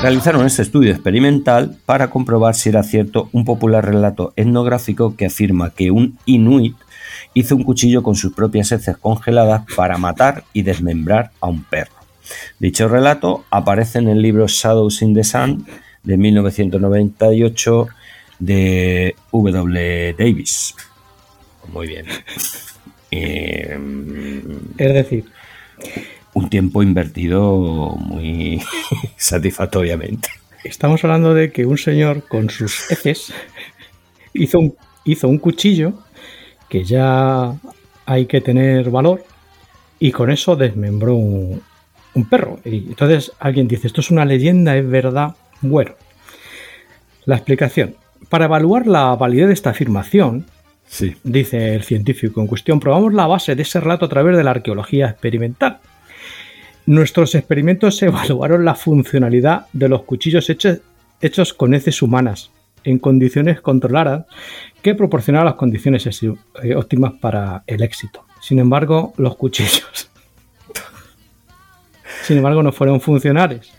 B: Realizaron este estudio experimental para comprobar si era cierto un popular relato etnográfico que afirma que un inuit hizo un cuchillo con sus propias heces congeladas para matar y desmembrar a un perro. Dicho relato aparece en el libro Shadows in the Sun de 1998 de W. Davis. Muy bien.
E: Es decir,
B: un tiempo invertido muy <laughs> satisfactoriamente.
E: estamos hablando de que un señor con sus heces hizo un, hizo un cuchillo que ya hay que tener valor y con eso desmembró un, un perro. Y entonces alguien dice, esto es una leyenda, es verdad. Bueno, la explicación. Para evaluar la validez de esta afirmación,
B: Sí.
E: dice el científico en cuestión, probamos la base de ese relato a través de la arqueología experimental. Nuestros experimentos <laughs> evaluaron la funcionalidad de los cuchillos hechos, hechos con heces humanas en condiciones controladas que proporcionaban las condiciones eh, óptimas para el éxito. Sin embargo, los cuchillos, <laughs> sin embargo, no fueron funcionales.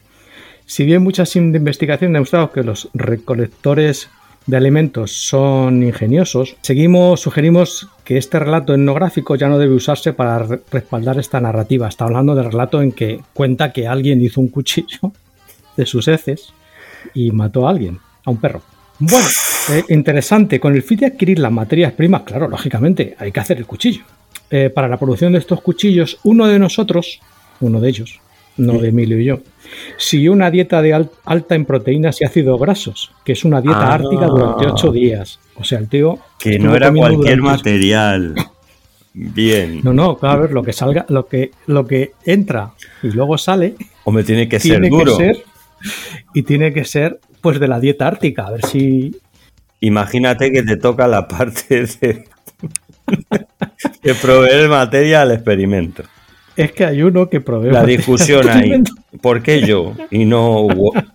E: Si bien muchas in- investigaciones han demostrado que los recolectores de alimentos son ingeniosos, seguimos, sugerimos que este relato etnográfico ya no debe usarse para re- respaldar esta narrativa. Está hablando del relato en que cuenta que alguien hizo un cuchillo <laughs> de sus heces y mató a alguien, a un perro. Bueno, eh, interesante. Con el fin de adquirir las materias primas, claro, lógicamente, hay que hacer el cuchillo. Eh, para la producción de estos cuchillos, uno de nosotros, uno de ellos, no de Emilio y yo, siguió una dieta de al- alta en proteínas y ácidos grasos, que es una dieta
B: Ah.
E: ártica durante ocho días. O sea, el tío.
B: Que no era cualquier material. <laughs> Bien.
E: No, no, claro, a ver, lo que salga, lo que, lo que entra y luego sale,
B: Hombre, tiene que ser duro.
E: ser. Y tiene que ser, pues, de la dieta ártica. A ver si.
B: Imagínate que te toca la <laughs> parte de, de proveer materia al experimento.
E: Es que hay uno que provee.
B: La discusión ahí. ¿Por qué yo? Y no.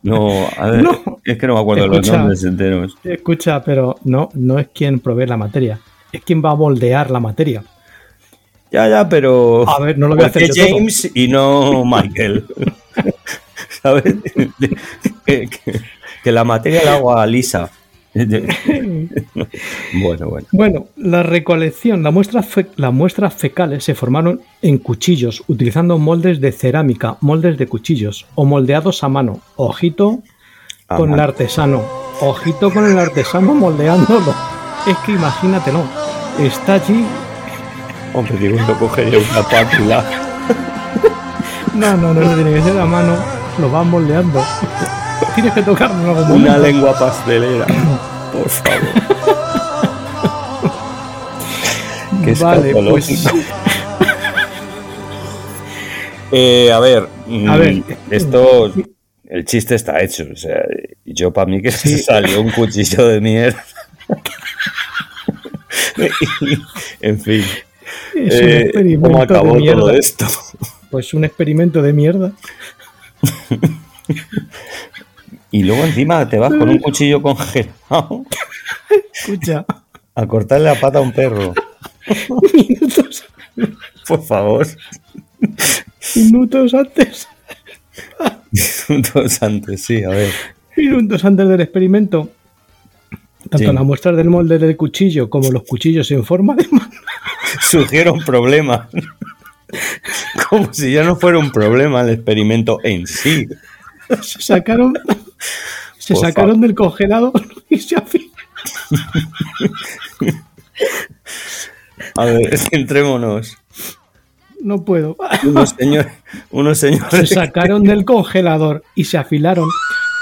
B: no, a ver,
E: No.
B: Es que no me acuerdo los
E: Escucha.
B: nombres enteros.
E: Escucha, pero no, no es quien provee la materia. Es quien va a moldear la materia.
B: Ya, ya, pero.
E: A ver, no lo voy a
B: ¿por qué
E: hacer yo todo.
B: James y no Michael? <laughs> ¿Sabes? <laughs> que, que- que la materia la hago a Lisa. <laughs> bueno, bueno.
E: Bueno, la recolección, la muestra fe- las muestras fecales se formaron en cuchillos, utilizando moldes de cerámica, moldes de cuchillos, o moldeados a mano. Ojito
B: A
E: con el artesano. Ojito con el artesano moldeándolo. Es que imagínatelo. Está allí.
B: Hombre, digo, yo cogería una pátula.
E: No, <laughs> no, no, no tiene que ser a mano. Lo vas moldeando. Tienes que tocarlo en algún
B: Una lengua pastelera. <laughs> Por favor. <laughs> es
E: Vale, pues-. <laughs>
B: Eh, a ver,
E: A
B: mm,
E: ver.
B: esto, el chiste está hecho. O sea, yo para mí que
E: Sí.
B: salió un cuchillo de mierda. Y, en fin,
E: Es un
B: eh, ¿cómo acabó
E: de
B: todo esto?
E: Pues un experimento de mierda.
B: Y luego encima te vas con un cuchillo congelado
E: Escucha,
B: a cortarle la pata a un perro.
E: minutos,
B: Por favor.
E: minutos antes,
B: Minutos antes, sí, a ver.
E: minutos antes del experimento, tanto
B: Sí.
E: las muestras del molde del cuchillo como los cuchillos en forma de mano
B: Surgieron problemas. Como si ya no fuera un problema el experimento en sí.
E: se sacaron, se
B: Por
E: sacaron
B: favor.
E: del congelador <laughs> y se afilaron. <laughs>
B: A ver, centrémonos.
E: No puedo.
B: Unos <laughs> señores, unos
E: Se sacaron del congelador y se afilaron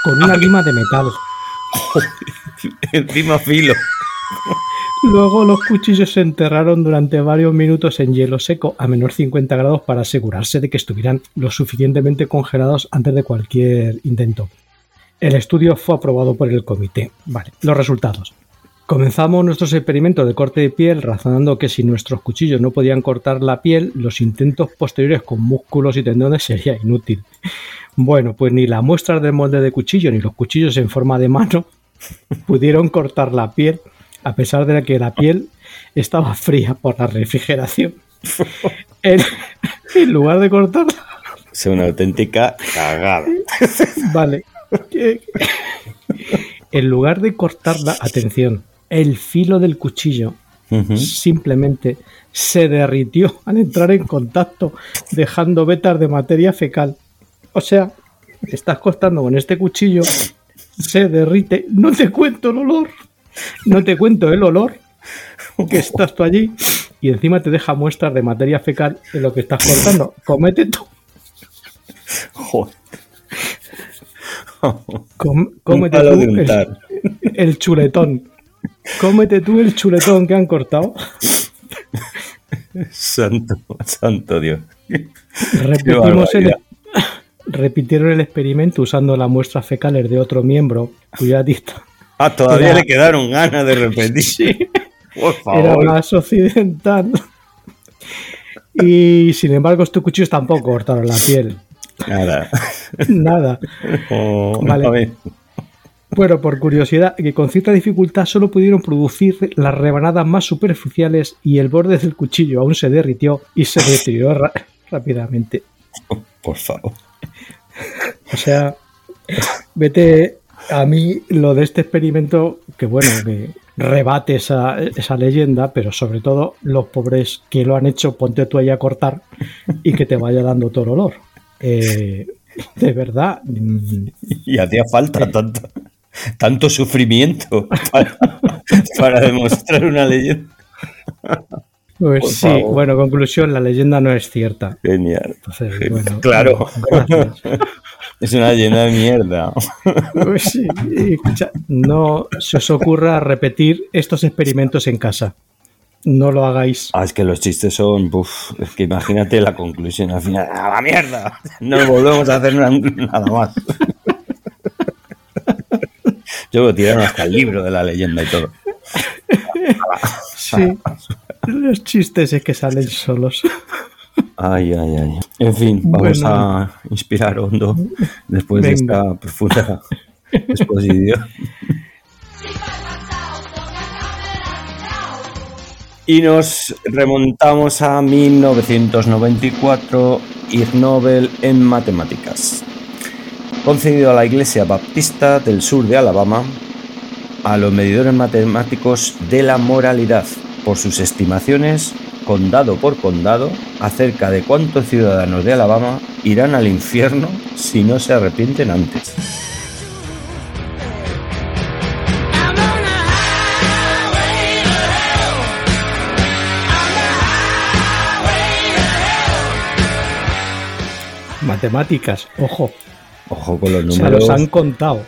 E: con una lima de metal.
B: encima filo.
E: Luego los cuchillos se enterraron durante varios minutos en hielo seco a menos 50 grados para asegurarse de que estuvieran lo suficientemente congelados antes de cualquier intento. El estudio fue aprobado por el comité. Vale, los resultados. Comenzamos nuestros experimentos de corte de piel razonando que si nuestros cuchillos no podían cortar la piel, los intentos posteriores con músculos y tendones sería inútil. Bueno, pues ni las muestras del molde de cuchillo ni los cuchillos en forma de mano <laughs> pudieron cortar la piel, a pesar de que la piel estaba fría por la refrigeración. <laughs> En, en lugar de cortarla,
B: Es una auténtica cagada.
E: vale. En lugar de cortarla, atención, el filo del cuchillo simplemente se derritió al entrar en contacto, dejando vetas de materia fecal. O sea, estás cortando con este cuchillo, se derrite. No te cuento el olor, no te cuento el olor que estás tú allí y encima te deja muestras de materia fecal de lo que estás cortando. Comete tú,
B: Joder. <laughs>
E: com- cómete tú el, el chuletón. Cómete tú el chuletón que han cortado.
B: Santo, santo Dios.
E: Repetimos el, repitieron el experimento usando las muestras fecales de otro miembro cuya dicta
B: Ah, todavía
E: Era-
B: le quedaron ganas de repetir. Por
E: era
B: favor.
E: más occidental. Y sin embargo, estos cuchillos tampoco cortaron la piel.
B: Nada.
E: Nada. <laughs>
B: Oh,
E: Vale. Bueno, por curiosidad, que con cierta dificultad solo pudieron producir las rebanadas más superficiales y el borde del cuchillo aún se derritió y se deterioró rápidamente.
B: Por favor.
E: O sea, vete a mí lo de este experimento, que bueno, que rebate esa, esa leyenda, pero sobre todo los pobres que lo han hecho, ponte tú ahí a cortar y que te vaya dando todo el olor. Eh, de verdad, mm,
B: Y hacía falta tanto, tanto sufrimiento para, <laughs> para demostrar una leyenda.
E: pues sí, bueno, conclusión, la leyenda no es cierta.
B: Genial.
E: Entonces, bueno,
B: Claro. <laughs> Es una leyenda de mierda.
E: Pues sí, escucha, no se os ocurra repetir estos experimentos en casa. No lo hagáis.
B: Ah, es que los chistes son. Uf, es que imagínate la conclusión al final. ¡A la mierda! No volvemos a hacer na- nada más. Yo tiraron hasta el libro de la leyenda y todo.
E: Sí, los chistes es que salen solos.
B: Ay, ay, ay. En fin, vamos
E: Bueno.
B: a inspirar hondo después de esta profunda <laughs> exposición. <laughs> Y nos remontamos a 1994, Ig Nobel en matemáticas. Concedido a la Iglesia Baptista del sur de Alabama a los medidores matemáticos de la moralidad por sus estimaciones, condado por condado, acerca de cuántos ciudadanos de Alabama irán al infierno si no se arrepienten antes.
E: Matemáticas, ojo,
B: Ojo con los
E: se
B: números.
E: los han contado.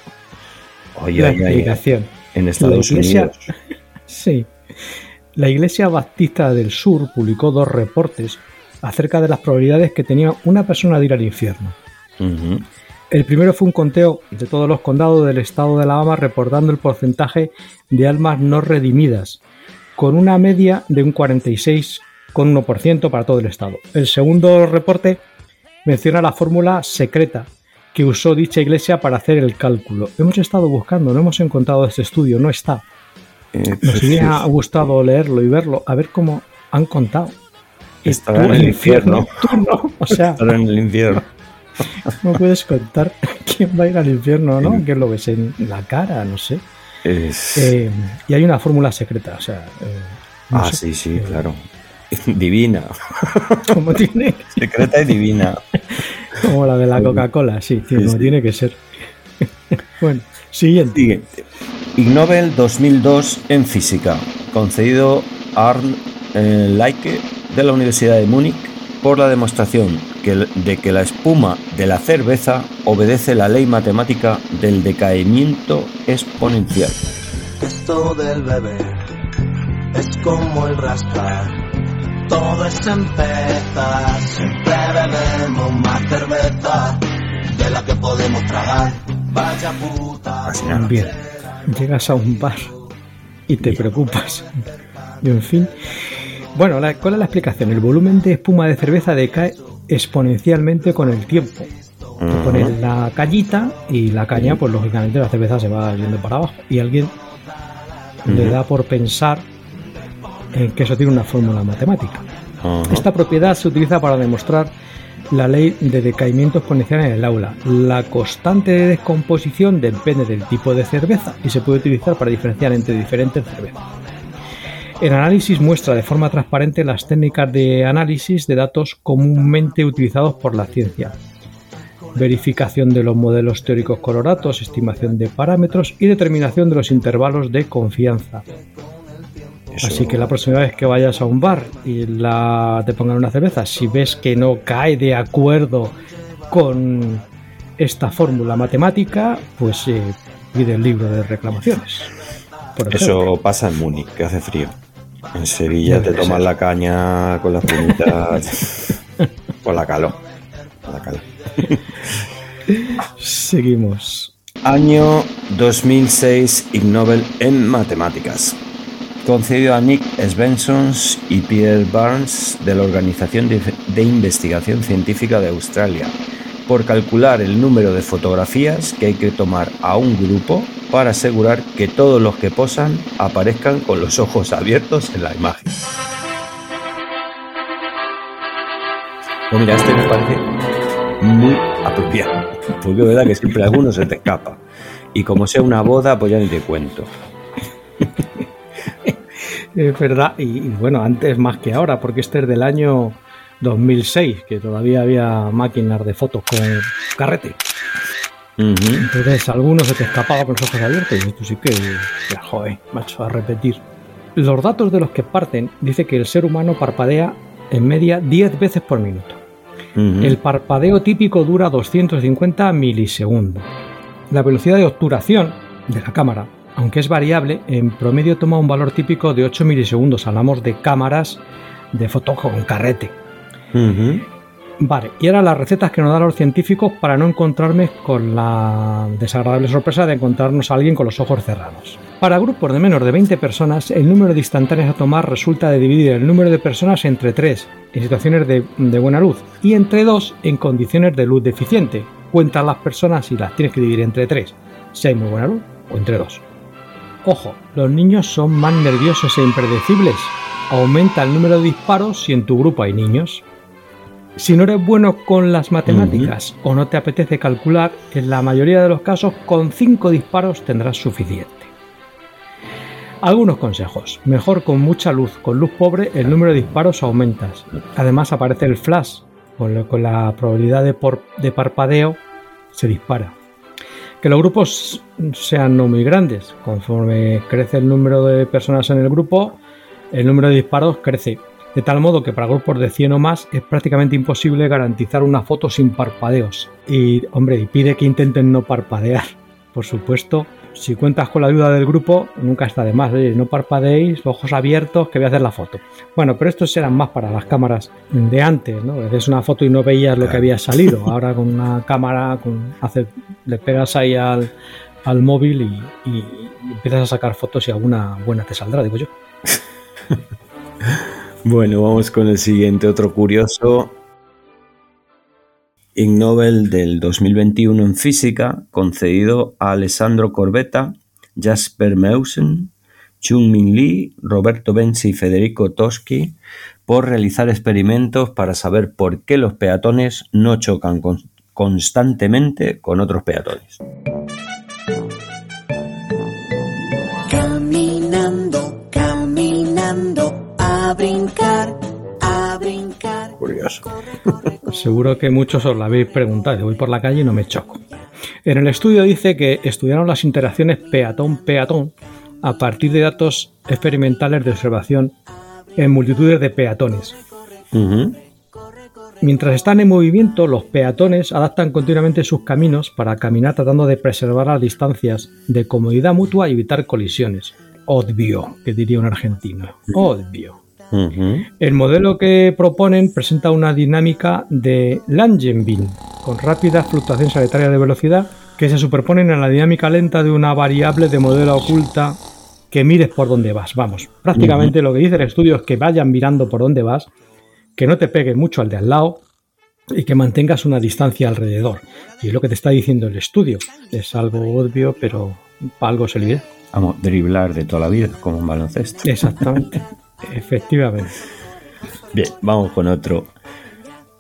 B: Oye,
E: la explicación.
B: en Estados
E: La iglesia-
B: Unidos. <laughs>
E: Sí. La Iglesia Baptista del Sur publicó dos reportes acerca de las probabilidades que tenía una persona de ir al infierno. El primero fue un conteo de todos los condados del estado de Alabama reportando el porcentaje de almas no redimidas, con una media de un 46,1% para todo el estado. El segundo reporte menciona la fórmula secreta que usó dicha iglesia para hacer el cálculo. Hemos estado buscando, no hemos encontrado este estudio, no está.
B: Eh,
E: Nos
B: pues,
E: hubiera gustado leerlo y verlo, a ver cómo han contado.
B: Estará en el infierno.
E: Tú no, o <laughs> sea,
B: Estará en el infierno. <laughs>
E: no puedes contar <laughs> quién va a ir al infierno, ¿no? ¿Quién lo ves en la cara? No sé.
B: Es-
E: Eh, y hay una fórmula secreta, o sea. eh, no
B: ah,
E: sé,
B: sí, sí,
E: eh,
B: claro. <laughs> Divina.
E: Como tiene,
B: Secreta y divina.
E: como la de la Coca-Cola, sí, tío,
B: Sí,
E: como
B: sí.
E: tiene que ser. <laughs> bueno, siguiente.
B: Siguiente. Ig Nobel 2002 en física, concedido a Arn eh, Laike de la Universidad de Múnich por la demostración que- de que la espuma de la cerveza obedece la ley matemática del decaimiento exponencial.
J: Esto del bebé es como el rascar. Todo es empezar. Siempre bebemos más cerveza de la que podemos tragar. Vaya puta.
B: Así nada.
E: Bien, llegas a un bar y te preocupas. Y en fin. Bueno, la- ¿cuál es la explicación? El volumen de espuma de cerveza decae exponencialmente con el tiempo. Te pones la cañita y la caña, pues lógicamente la cerveza se va yendo para abajo. Y alguien le da por pensar en que eso tiene una fórmula matemática. Esta propiedad se utiliza para demostrar la ley de decaimiento exponencial en el aula. La constante de descomposición depende del tipo de cerveza y se puede utilizar para diferenciar entre diferentes cervezas. El análisis muestra de forma transparente las técnicas de análisis de datos comúnmente utilizados por la ciencia. Verificación de los modelos teóricos coloratos, estimación de parámetros y determinación de los intervalos de confianza.
B: Eso-
E: Así que la próxima vez que vayas a un bar y la, te pongan una cerveza, si ves que no cae de acuerdo con esta fórmula matemática, pues eh, pide el libro de reclamaciones.
B: Eso pasa en Múnich, que hace frío. En Sevilla te tomas la caña con las punitas. <laughs> con la calor. Con la calor. <laughs>
E: Seguimos.
B: Año 2006 Ig Nobel en matemáticas. Concedido a Nick Svensson y Pierre Barnes de la Organización de, Investigación Científica de Australia por calcular el número de fotografías que hay que tomar a un grupo para asegurar que todos los que posan aparezcan con los ojos abiertos en la imagen. Pues mira, este me parece muy apropiado. Porque es verdad que siempre alguno se te escapa. Y como sea una boda, pues ya ni te cuento.
E: Es verdad, y, y bueno, antes más que ahora, porque este es del año 2006, que todavía había máquinas de fotos con carrete. Entonces, algunos se te escapaba con los ojos abiertos y tú sí que, ya, joder, macho, a repetir. Los datos de los que parten dice que el ser humano parpadea en media 10 veces por minuto. El parpadeo típico dura 250 milisegundos. La velocidad de obturación de la cámara, aunque es variable, en promedio toma un valor típico de 8 milisegundos. Hablamos de cámaras de fotos con carrete. Vale, y ahora las recetas que nos dan los científicos para no encontrarme con la desagradable sorpresa de encontrarnos a alguien con los ojos cerrados. Para grupos de menos de 20 personas, el número de instantáneas a tomar resulta de dividir el número de personas entre 3 en situaciones de, de buena luz y entre 2 en condiciones de luz deficiente. Cuentas las personas y las tienes que dividir entre 3 si hay muy buena luz o entre 2. Ojo, los niños son más nerviosos e impredecibles. Aumenta el número de disparos si en tu grupo hay niños. Si no eres bueno con las matemáticas o no te apetece calcular, en la mayoría de los casos con 5 disparos tendrás suficiente. Algunos consejos. Mejor con mucha luz. Con luz pobre el número de disparos aumenta. Además aparece el flash, con lo que la probabilidad de, por- de parpadeo se dispara. Que los grupos sean no muy grandes. Conforme crece el número de personas en el grupo, el número de disparos crece. De tal modo que para grupos de 100 o más es prácticamente imposible garantizar una foto sin parpadeos. Y, hombre, y pide que intenten no parpadear. Por supuesto, si cuentas con la ayuda del grupo, nunca está de más. Oye, no parpadeéis, ojos abiertos, que voy a hacer la foto. Bueno, pero estos eran más para las cámaras de antes, ¿no? Haces una foto y no veías lo que había salido. Ahora con una cámara, con, hace, le pegas ahí al, al móvil y, y- y empiezas a sacar fotos y alguna buena te saldrá, digo yo. <laughs>
B: Bueno, vamos con el siguiente, otro curioso. Ig Nobel del 2021 en física, concedido a Alessandro Corbetta, Jasper Meusen, Chung-Min Lee, Roberto Benzi y Federico Toschi por realizar experimentos para saber por qué los peatones no chocan con- constantemente con otros peatones.
E: Seguro que muchos os lo habéis preguntado. Voy por la calle y no me choco. En el estudio dice que estudiaron las interacciones peatón-peatón a partir de datos experimentales de observación en multitudes de peatones.
B: Ujú.
E: Mientras están en movimiento, los peatones adaptan continuamente sus caminos para caminar tratando de preservar las distancias de comodidad mutua y evitar colisiones. Obvio, que diría un argentino. Obvio.
B: Ujú.
E: El modelo que proponen presenta una dinámica de Langenbein, con rápidas fluctuaciones aleatorias de velocidad que se superponen a la dinámica lenta de una variable de modelo oculta que mires por dónde vas. Vamos, prácticamente lo que dice el estudio es que vayan mirando por dónde vas, que no te pegue mucho al de al lado y que mantengas una distancia alrededor. Y es lo que te está diciendo el estudio. Es algo obvio, pero para algo se le ve.
B: Vamos, driblar de toda la vida, como un baloncesto.
E: Exactamente. <laughs> Efectivamente.
B: Bien, vamos con otro.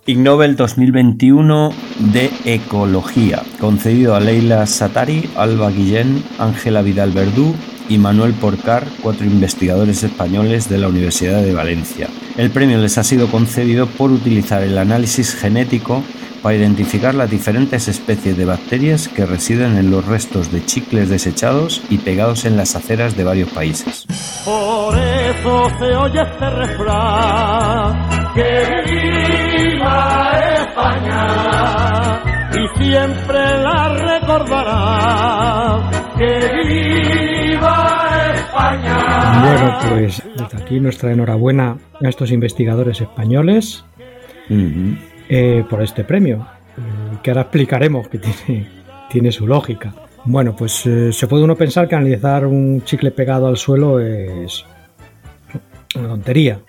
B: Ig Nobel 2021 de Ecología, concedido a Leila Satari, Alba Guillén, Ángela Vidal Verdú y Manuel Porcar, cuatro investigadores españoles de la Universidad de Valencia. El premio les ha sido concedido por utilizar el análisis genético para identificar las diferentes especies de bacterias que residen en los restos de chicles desechados y pegados en las aceras de varios países.
H: Por eso se oye este refrán, que viva España y siempre la recordará, que viva España.
E: Bueno, pues desde aquí nuestra enhorabuena a estos investigadores españoles. Eh, por este premio, eh, que ahora explicaremos que tiene, tiene su lógica. Bueno, pues eh, se puede uno pensar que analizar un chicle pegado al suelo es una tontería.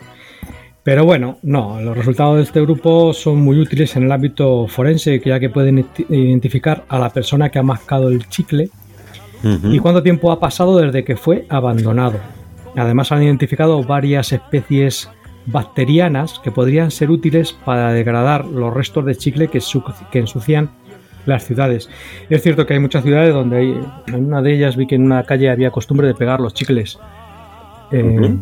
E: Pero bueno, no, los resultados de este grupo son muy útiles en el ámbito forense, ya que pueden identi- identificar a la persona que ha mascado el chicle y cuánto tiempo ha pasado desde que fue abandonado. Además han identificado varias especies bacterianas que podrían ser útiles para degradar los restos de chicle que, su- que ensucian las ciudades. Es cierto que hay muchas ciudades donde hay, en una de ellas vi que en una calle había costumbre de pegar los chicles eh,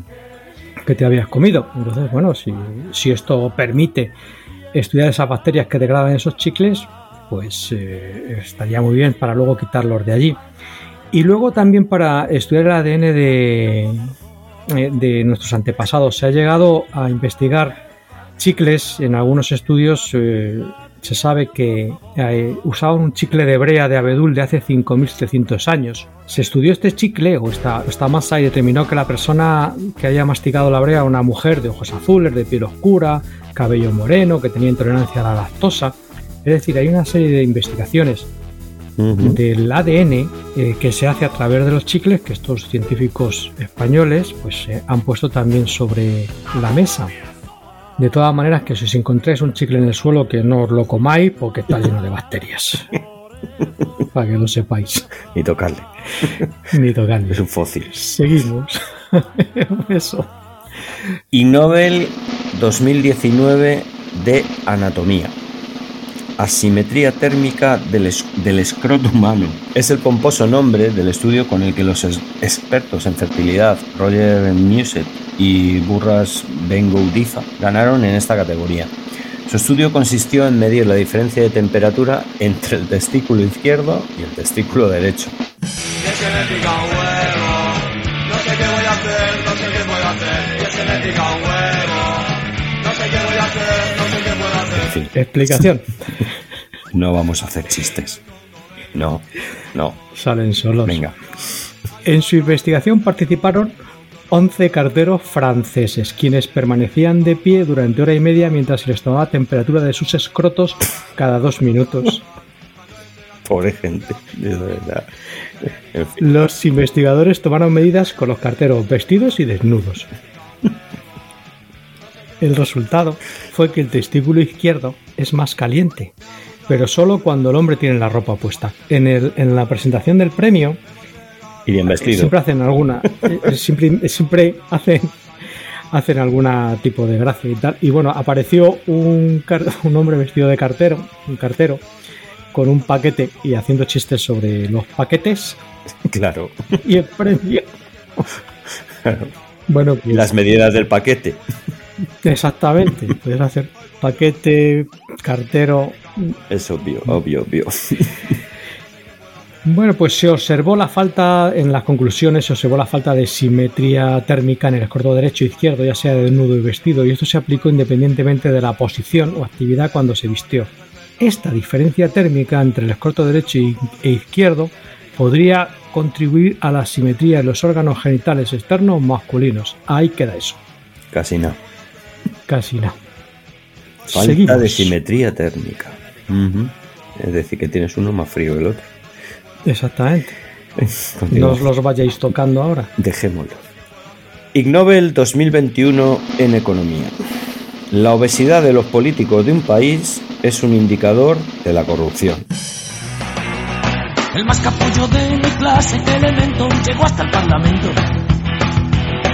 E: que te habías comido. Entonces, bueno, si, si esto permite estudiar esas bacterias que degradan esos chicles, pues eh, estaría muy bien para luego quitarlos de allí. Y luego también para estudiar el ADN de, eh, de nuestros antepasados. Se ha llegado a investigar chicles en algunos estudios. eh, se sabe que eh, usaban un chicle de brea de abedul de hace 5.700 años. Se estudió este chicle o esta, esta masa y determinó que la persona que haya masticado la brea una mujer de ojos azules, de piel oscura, cabello moreno, que tenía intolerancia a la lactosa. Es decir, hay una serie de investigaciones Del ADN eh, que se hace a través de los chicles que estos científicos españoles pues eh, han puesto también sobre la mesa. De todas maneras que si os encontráis un chicle en el suelo que no os lo comáis porque está lleno de bacterias. <laughs> Para que lo sepáis.
B: Y tocarle.
E: Ni tocarle.
B: Es un fósil.
E: Seguimos. <laughs> Eso.
B: Y Nobel 2019 de Anatomía. Asimetría térmica del, es- escroto humano. Es el pomposo nombre del estudio con el que los expertos en fertilidad Roger Muset y Burras Bengoudifa ganaron en esta categoría. Su estudio consistió en medir la diferencia de temperatura entre el testículo izquierdo y el testículo derecho.
J: Y
B: fin,
E: Explicación. <laughs>
B: no vamos a hacer chistes. No, no.
E: Salen solos.
B: Venga.
E: En su investigación participaron 11 carteros franceses, quienes permanecían de pie durante hora y media mientras se les tomaba temperatura de sus escrotos cada dos minutos. <laughs>
B: Pobre gente, de verdad. En fin.
E: Los investigadores tomaron medidas con los carteros vestidos y desnudos. El resultado fue que el testículo izquierdo es más caliente, pero solo cuando el hombre tiene la ropa puesta. En, el- en la presentación del premio
B: Y bien vestido.
E: siempre hacen alguna, eh, siempre, siempre hacen hacen alguna tipo de gracia y tal. Y bueno, apareció un, un hombre vestido de cartero, un cartero, con un paquete y haciendo chistes sobre los paquetes
B: Claro.
E: y el premio. Bueno, pues,
B: Las medidas del paquete. <laughs>
E: exactamente. Puedes hacer paquete, cartero.
B: Es obvio, obvio, obvio. <laughs>
E: Bueno, pues se observó la falta, en las conclusiones, se observó la falta de simetría térmica en el escroto derecho e izquierdo, ya sea de desnudo y vestido, y esto se aplicó independientemente de la posición o actividad cuando se vistió. Esta diferencia térmica entre el escroto derecho e izquierdo podría contribuir a la simetría de los órganos genitales externos masculinos. Ahí queda eso,
B: Casi nada.
E: Casi nada.
B: Falta
E: Seguimos.
B: de simetría térmica. Es decir, que tienes uno más frío que el otro.
E: Exactamente. <laughs> No os los vayáis tocando ahora.
B: Dejémoslo. Ig Nobel 2021 en Economía. La obesidad de los políticos de un país es un indicador de la corrupción.
K: El más capullo de mi clase, ¿qué elemento? Llegó hasta el Parlamento.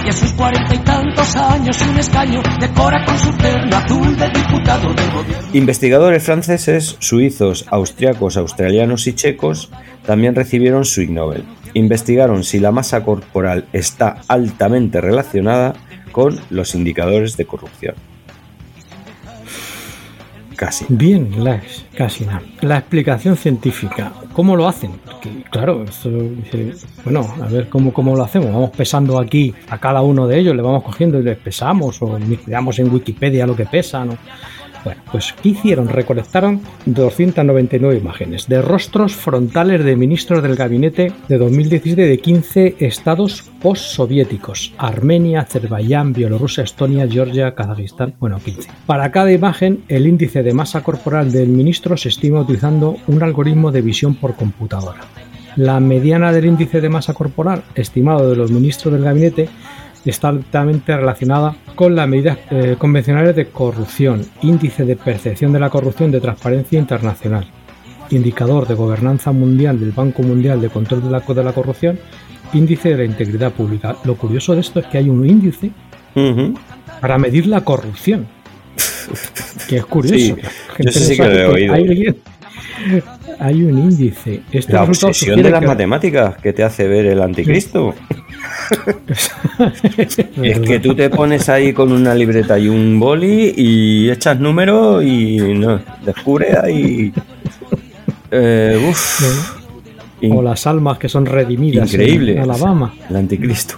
K: Y a sus cuarenta y tantos años, un escaño decora con su terno azul de diputado del gobierno.
B: Investigadores franceses, suizos, austriacos, australianos y checos también recibieron su Ig Nobel. Investigaron si la masa corporal está altamente relacionada con los indicadores de corrupción. Casi.
E: Bien, la, casi nada. La explicación científica. ¿Cómo lo hacen? Porque, claro, esto dice, bueno, a ver cómo, cómo lo hacemos. Vamos pesando aquí a cada uno de ellos, le vamos cogiendo y les pesamos, o miramos en Wikipedia lo que pesan. ¿no? Bueno, pues ¿qué hicieron? Recolectaron 299 imágenes de rostros frontales de ministros del gabinete de 2017 de 15 estados postsoviéticos: Armenia, Azerbaiyán, Bielorrusia, Estonia, Georgia, Kazajistán. Bueno, 15. Para cada imagen, el índice de masa corporal del ministro se estima utilizando un algoritmo de visión por computadora. La mediana del índice de masa corporal estimado de los ministros del gabinete está altamente relacionada con las medidas eh, convencionales de corrupción, índice de percepción de la corrupción de transparencia internacional, indicador de gobernanza mundial del Banco Mundial de Control de la, de la Corrupción, índice de la integridad pública. Lo curioso de esto es que hay un índice para medir la corrupción. Que es curioso.
B: Sí, yo sí que lo he oído.
E: Hay, alguien- hay un índice. Este
B: La obsesión de las
E: que-
B: matemáticas que te hace ver el anticristo. <laughs> Es que tú te pones ahí con una libreta y un boli y echas números y no, descubres ahí. Eh, uf,
E: o las almas que son redimidas
B: increíble.
E: en Alabama.
B: El anticristo.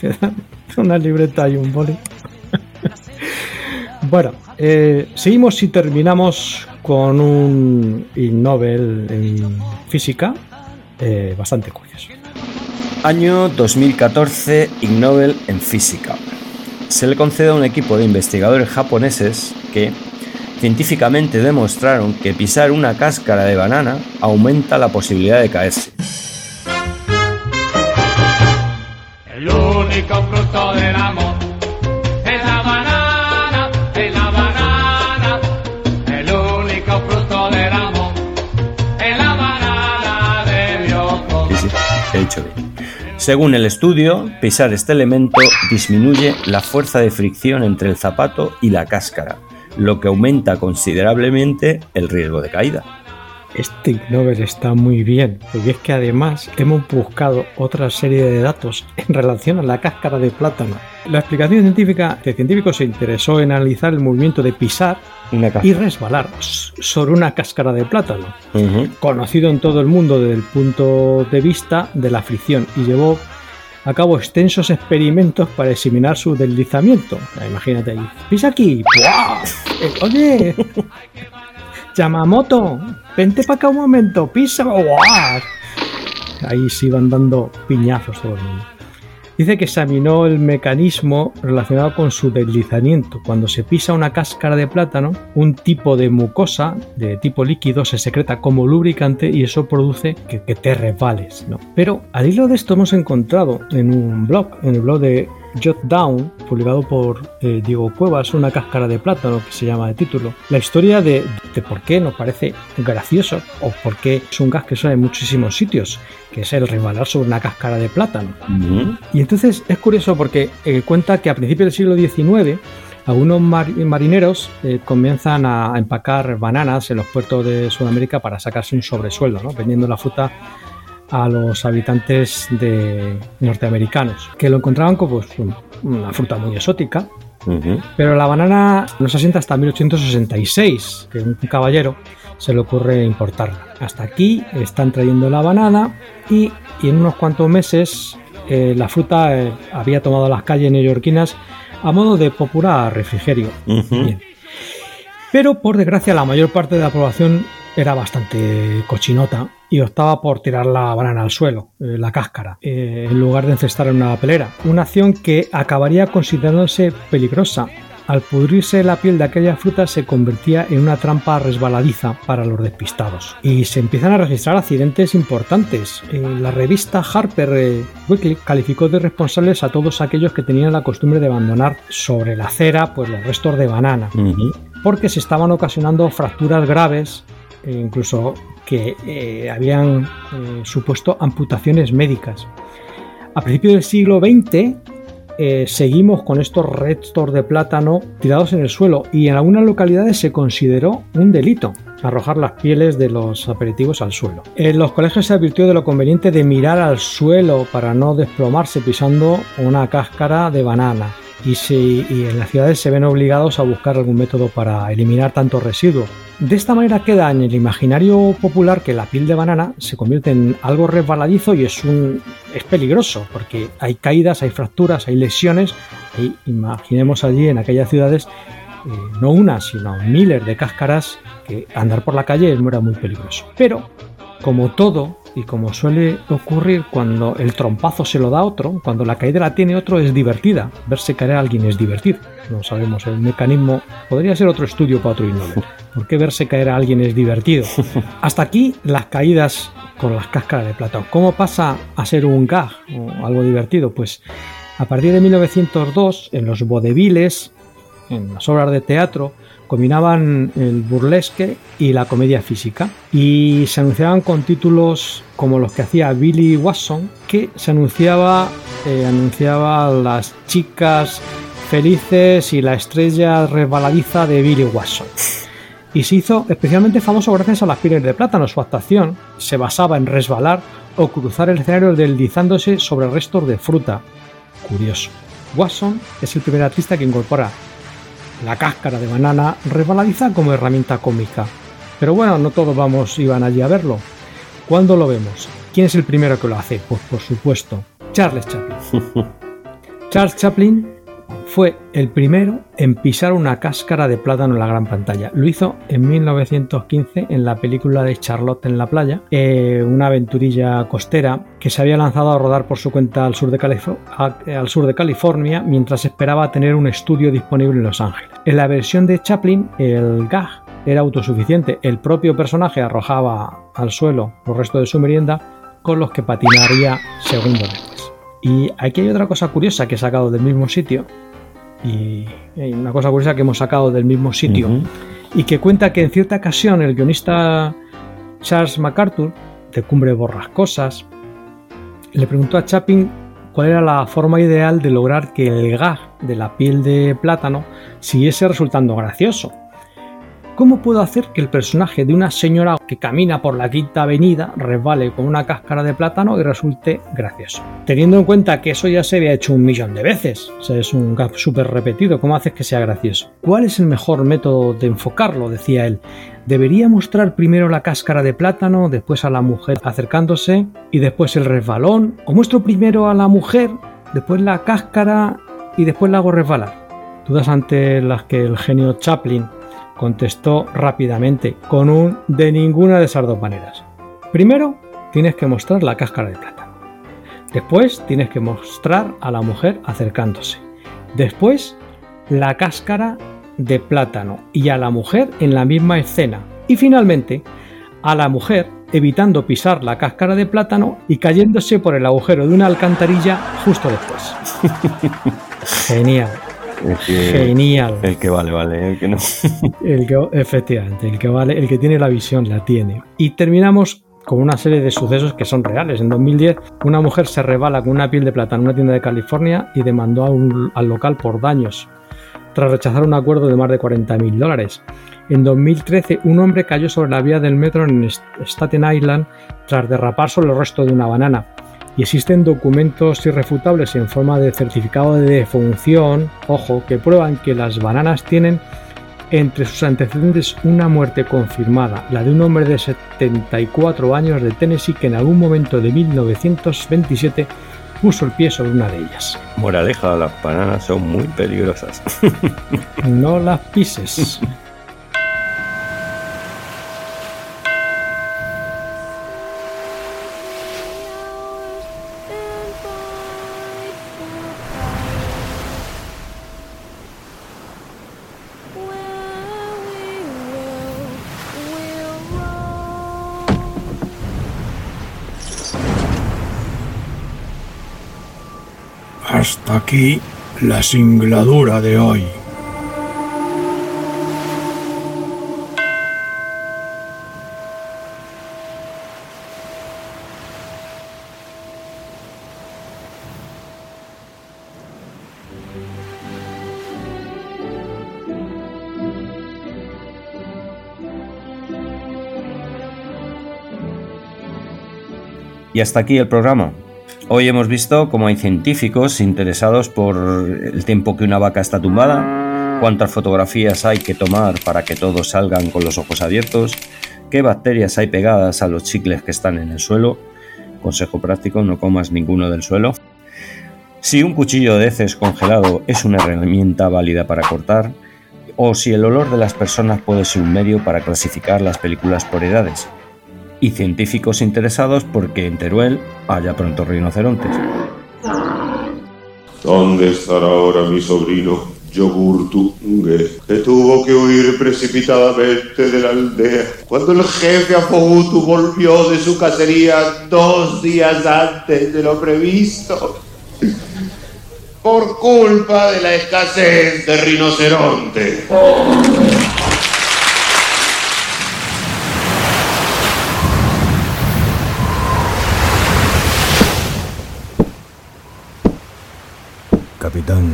E: Te dan una libreta y un boli. <laughs> bueno, eh, seguimos y terminamos con un Ig Nobel en física eh, bastante curioso.
B: Año 2014, Ig Nobel en física. Se le concede a un equipo de investigadores japoneses que científicamente demostraron que pisar una cáscara de banana aumenta la posibilidad de caerse.
L: El único fruto del amor
B: Sí, sí, he dicho bien. Según el estudio, pisar este elemento disminuye la fuerza de fricción entre el zapato y la cáscara, lo que aumenta considerablemente el riesgo de caída.
E: Este Ig Nobel está muy bien, porque es que además hemos buscado otra serie de datos <laughs> en relación a la cáscara de plátano. La explicación científica, el científico se interesó en analizar el movimiento de pisar y resbalar sobre una cáscara de plátano,
B: Ujú.
E: conocido en todo el mundo desde el punto de vista de la fricción, y llevó a cabo extensos experimentos para examinar su deslizamiento. Ah, Imagínate ahí, pisa aquí, ¡buah! Eh, oye, <laughs> Yamamoto, vente para acá un momento, pisa. ¡Guau! Ahí se iban dando piñazos todo el mundo. Dice que examinó el mecanismo relacionado con su deslizamiento. Cuando se pisa una cáscara de plátano, un tipo de mucosa de tipo líquido se secreta como lubricante y eso produce que, que te resbales. ¿no? Pero al hilo de esto hemos encontrado en un blog, en el blog de Jot Down, publicado por eh, Diego Cuevas, una cáscara de plátano que se llama de título, la historia de, de por qué nos parece gracioso o por qué es un gas que suena en muchísimos sitios, que es el resbalar sobre una cáscara de plátano. Y entonces es curioso porque eh, cuenta que a principios del siglo XIX algunos mar- marineros eh, comienzan a empacar bananas en los puertos de Sudamérica para sacarse un sobresueldo, ¿no? vendiendo la fruta a los habitantes de norteamericanos, que lo encontraban como pues, un- una fruta muy exótica, pero la banana no se asienta hasta 1866, que un caballero se le ocurre importarla. Hasta aquí están trayendo la banana y, y en unos cuantos meses eh, la fruta eh, había tomado las calles neoyorquinas a modo de popular refrigerio. Pero por desgracia la mayor parte de la población era bastante cochinota y optaba por tirar la banana al suelo, eh, la cáscara, eh, en lugar de encestar en una papelera. Una acción que acabaría considerándose peligrosa. Al pudrirse la piel de aquella fruta se convertía en una trampa resbaladiza para los despistados. Y se empiezan a registrar accidentes importantes. Eh, la revista Harper Weekly calificó de responsables a todos aquellos que tenían la costumbre de abandonar sobre la acera pues, los restos de banana porque se estaban ocasionando fracturas graves, e incluso que eh, habían eh, supuesto amputaciones médicas. A principios del siglo XX eh, seguimos con estos restos de plátano tirados en el suelo y en algunas localidades se consideró un delito arrojar las pieles de los aperitivos al suelo. En los colegios se advirtió de lo conveniente de mirar al suelo para no desplomarse pisando una cáscara de banana. Y, si- en las ciudades se ven obligados a buscar algún método para eliminar tanto residuo. De esta manera queda en el imaginario popular que la piel de banana se convierte en algo resbaladizo y es un es peligroso porque hay caídas, hay fracturas, hay lesiones. Imaginemos allí en aquellas ciudades eh, no una, sino miles de cáscaras que andar por la calle era muy peligroso. Pero, como todo, y como suele ocurrir cuando el trompazo se lo da otro, cuando la caída la tiene otro, es divertida. Verse caer a alguien es divertido. No sabemos el mecanismo. Podría ser otro estudio para otro Nobel. ¿Por qué verse caer a alguien es divertido? <laughs> Hasta aquí las caídas con las cáscaras de plátano. ¿Cómo pasa a ser un gag o algo divertido? Pues a partir de 1902, en los vodevils, en las obras de teatro, combinaban el burlesque y la comedia física y se anunciaban con títulos como los que hacía Billy Watson que se anunciaba eh, anunciaba las chicas felices y la estrella resbaladiza de Billy Watson y se hizo especialmente famoso gracias a las pieles de plátano. Su actuación se basaba en resbalar o cruzar el escenario deslizándose sobre restos de fruta. Curioso. Watson es el primer artista que incorpora la cáscara de banana resbaladiza como herramienta cómica. Pero bueno, no todos vamos iban allí a verlo. ¿Cuándo lo vemos? ¿Quién es el primero que lo hace? Pues por supuesto, Charles Chaplin. <laughs> Charles Chaplin fue el primero en pisar una cáscara de plátano en la gran pantalla. Lo hizo en 1915 en la película de Charlotte en la playa, eh, una aventurilla costera que se había lanzado a rodar por su cuenta al sur, de Calif- a- al sur de California mientras esperaba tener un estudio disponible en Los Ángeles. En la versión de Chaplin, el gag era autosuficiente. El propio personaje arrojaba al suelo los restos de su merienda con los que patinaría después. Y aquí hay otra cosa curiosa que he sacado del mismo sitio. Y hay una cosa curiosa que hemos sacado del mismo sitio. Y que cuenta que en cierta ocasión el guionista Charles MacArthur, de Cumbre Borrascosas, le preguntó a Chaplin cuál era la forma ideal de lograr que el gag de la piel de plátano siguiese resultando gracioso. ¿Cómo puedo hacer que el personaje de una señora que camina por la quinta avenida resbale con una cáscara de plátano y resulte gracioso? Teniendo en cuenta que eso ya se había hecho un millón de veces, es un gag súper repetido, ¿cómo haces que sea gracioso? ¿Cuál es el mejor método de enfocarlo? decía él. ¿Debería mostrar primero la cáscara de plátano, después a la mujer acercándose y después el resbalón? ¿O muestro primero a la mujer, después la cáscara y después la hago resbalar? Dudas ante las que el genio Chaplin contestó rápidamente, con un de ninguna de esas dos maneras. Primero, tienes que mostrar la cáscara de plátano. Después, tienes que mostrar a la mujer acercándose. Después, la cáscara de plátano y a la mujer en la misma escena. Y finalmente, a la mujer evitando pisar la cáscara de plátano y cayéndose por el agujero de una alcantarilla justo después. <laughs> Genial. Genial.
B: El que vale, vale, el que no. <laughs>
E: El que, efectivamente, el que vale, el que tiene la visión la tiene. Y terminamos con una serie de sucesos que son reales. En 2010, una mujer se rebala con una piel de plátano en una tienda de California y demandó al local por daños, tras rechazar un acuerdo de más de 40 mil dólares. En 2013, un hombre cayó sobre la vía del metro en Staten Island tras derrapar sobre el resto de una banana. Y existen documentos irrefutables en forma de certificado de defunción, ojo, que prueban que las bananas tienen entre sus antecedentes una muerte confirmada, la de un hombre de 74 años de Tennessee que en algún momento de 1927 puso el pie sobre una de ellas.
B: Moraleja, las bananas son muy peligrosas. <laughs>
E: no las pises.
M: Aquí la singladura de hoy.
B: Y hasta aquí el programa. Hoy hemos visto cómo hay científicos interesados por el tiempo que una vaca está tumbada, cuántas fotografías hay que tomar para que todos salgan con los ojos abiertos, qué bacterias hay pegadas a los chicles que están en el suelo. Consejo práctico, no comas ninguno del suelo. Si un cuchillo de heces congelado es una herramienta válida para cortar, o si el olor de las personas puede ser un medio para clasificar las películas por edades y científicos interesados porque en Teruel haya pronto rinocerontes.
N: ¿Dónde estará ahora mi sobrino Yogurtungue, que tuvo que huir precipitadamente de la aldea cuando el jefe Apogutu volvió de su cacería dos días antes de lo previsto? Por culpa de la escasez de rinoceronte.
O: Capitán,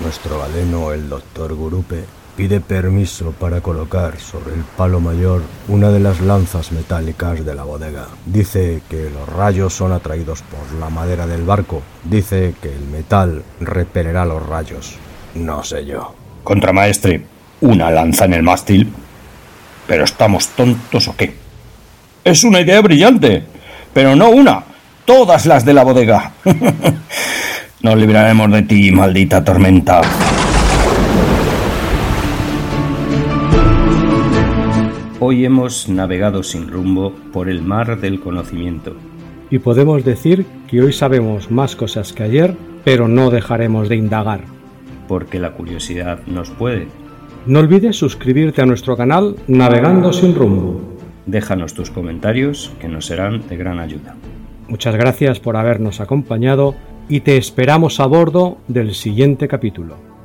O: nuestro galeno, el doctor Gurupe, pide permiso para colocar sobre el palo mayor una de las lanzas metálicas de la bodega. Dice que los rayos son atraídos por la madera del barco. Dice que el metal repelerá los rayos. No sé yo.
P: Contramaestre, ¿una lanza en el mástil? ¿Pero estamos tontos o qué? Es una idea brillante, pero no una, todas las de la bodega. <laughs> Nos libraremos de ti, maldita tormenta.
B: Hoy hemos navegado sin rumbo por el mar del conocimiento.
E: Y podemos decir que hoy sabemos más cosas que ayer, pero no dejaremos de indagar.
B: Porque la curiosidad nos puede.
E: No olvides suscribirte a nuestro canal Navegando sin rumbo.
B: Déjanos tus comentarios que nos serán de gran ayuda.
E: Muchas gracias por habernos acompañado y te esperamos a bordo del siguiente capítulo.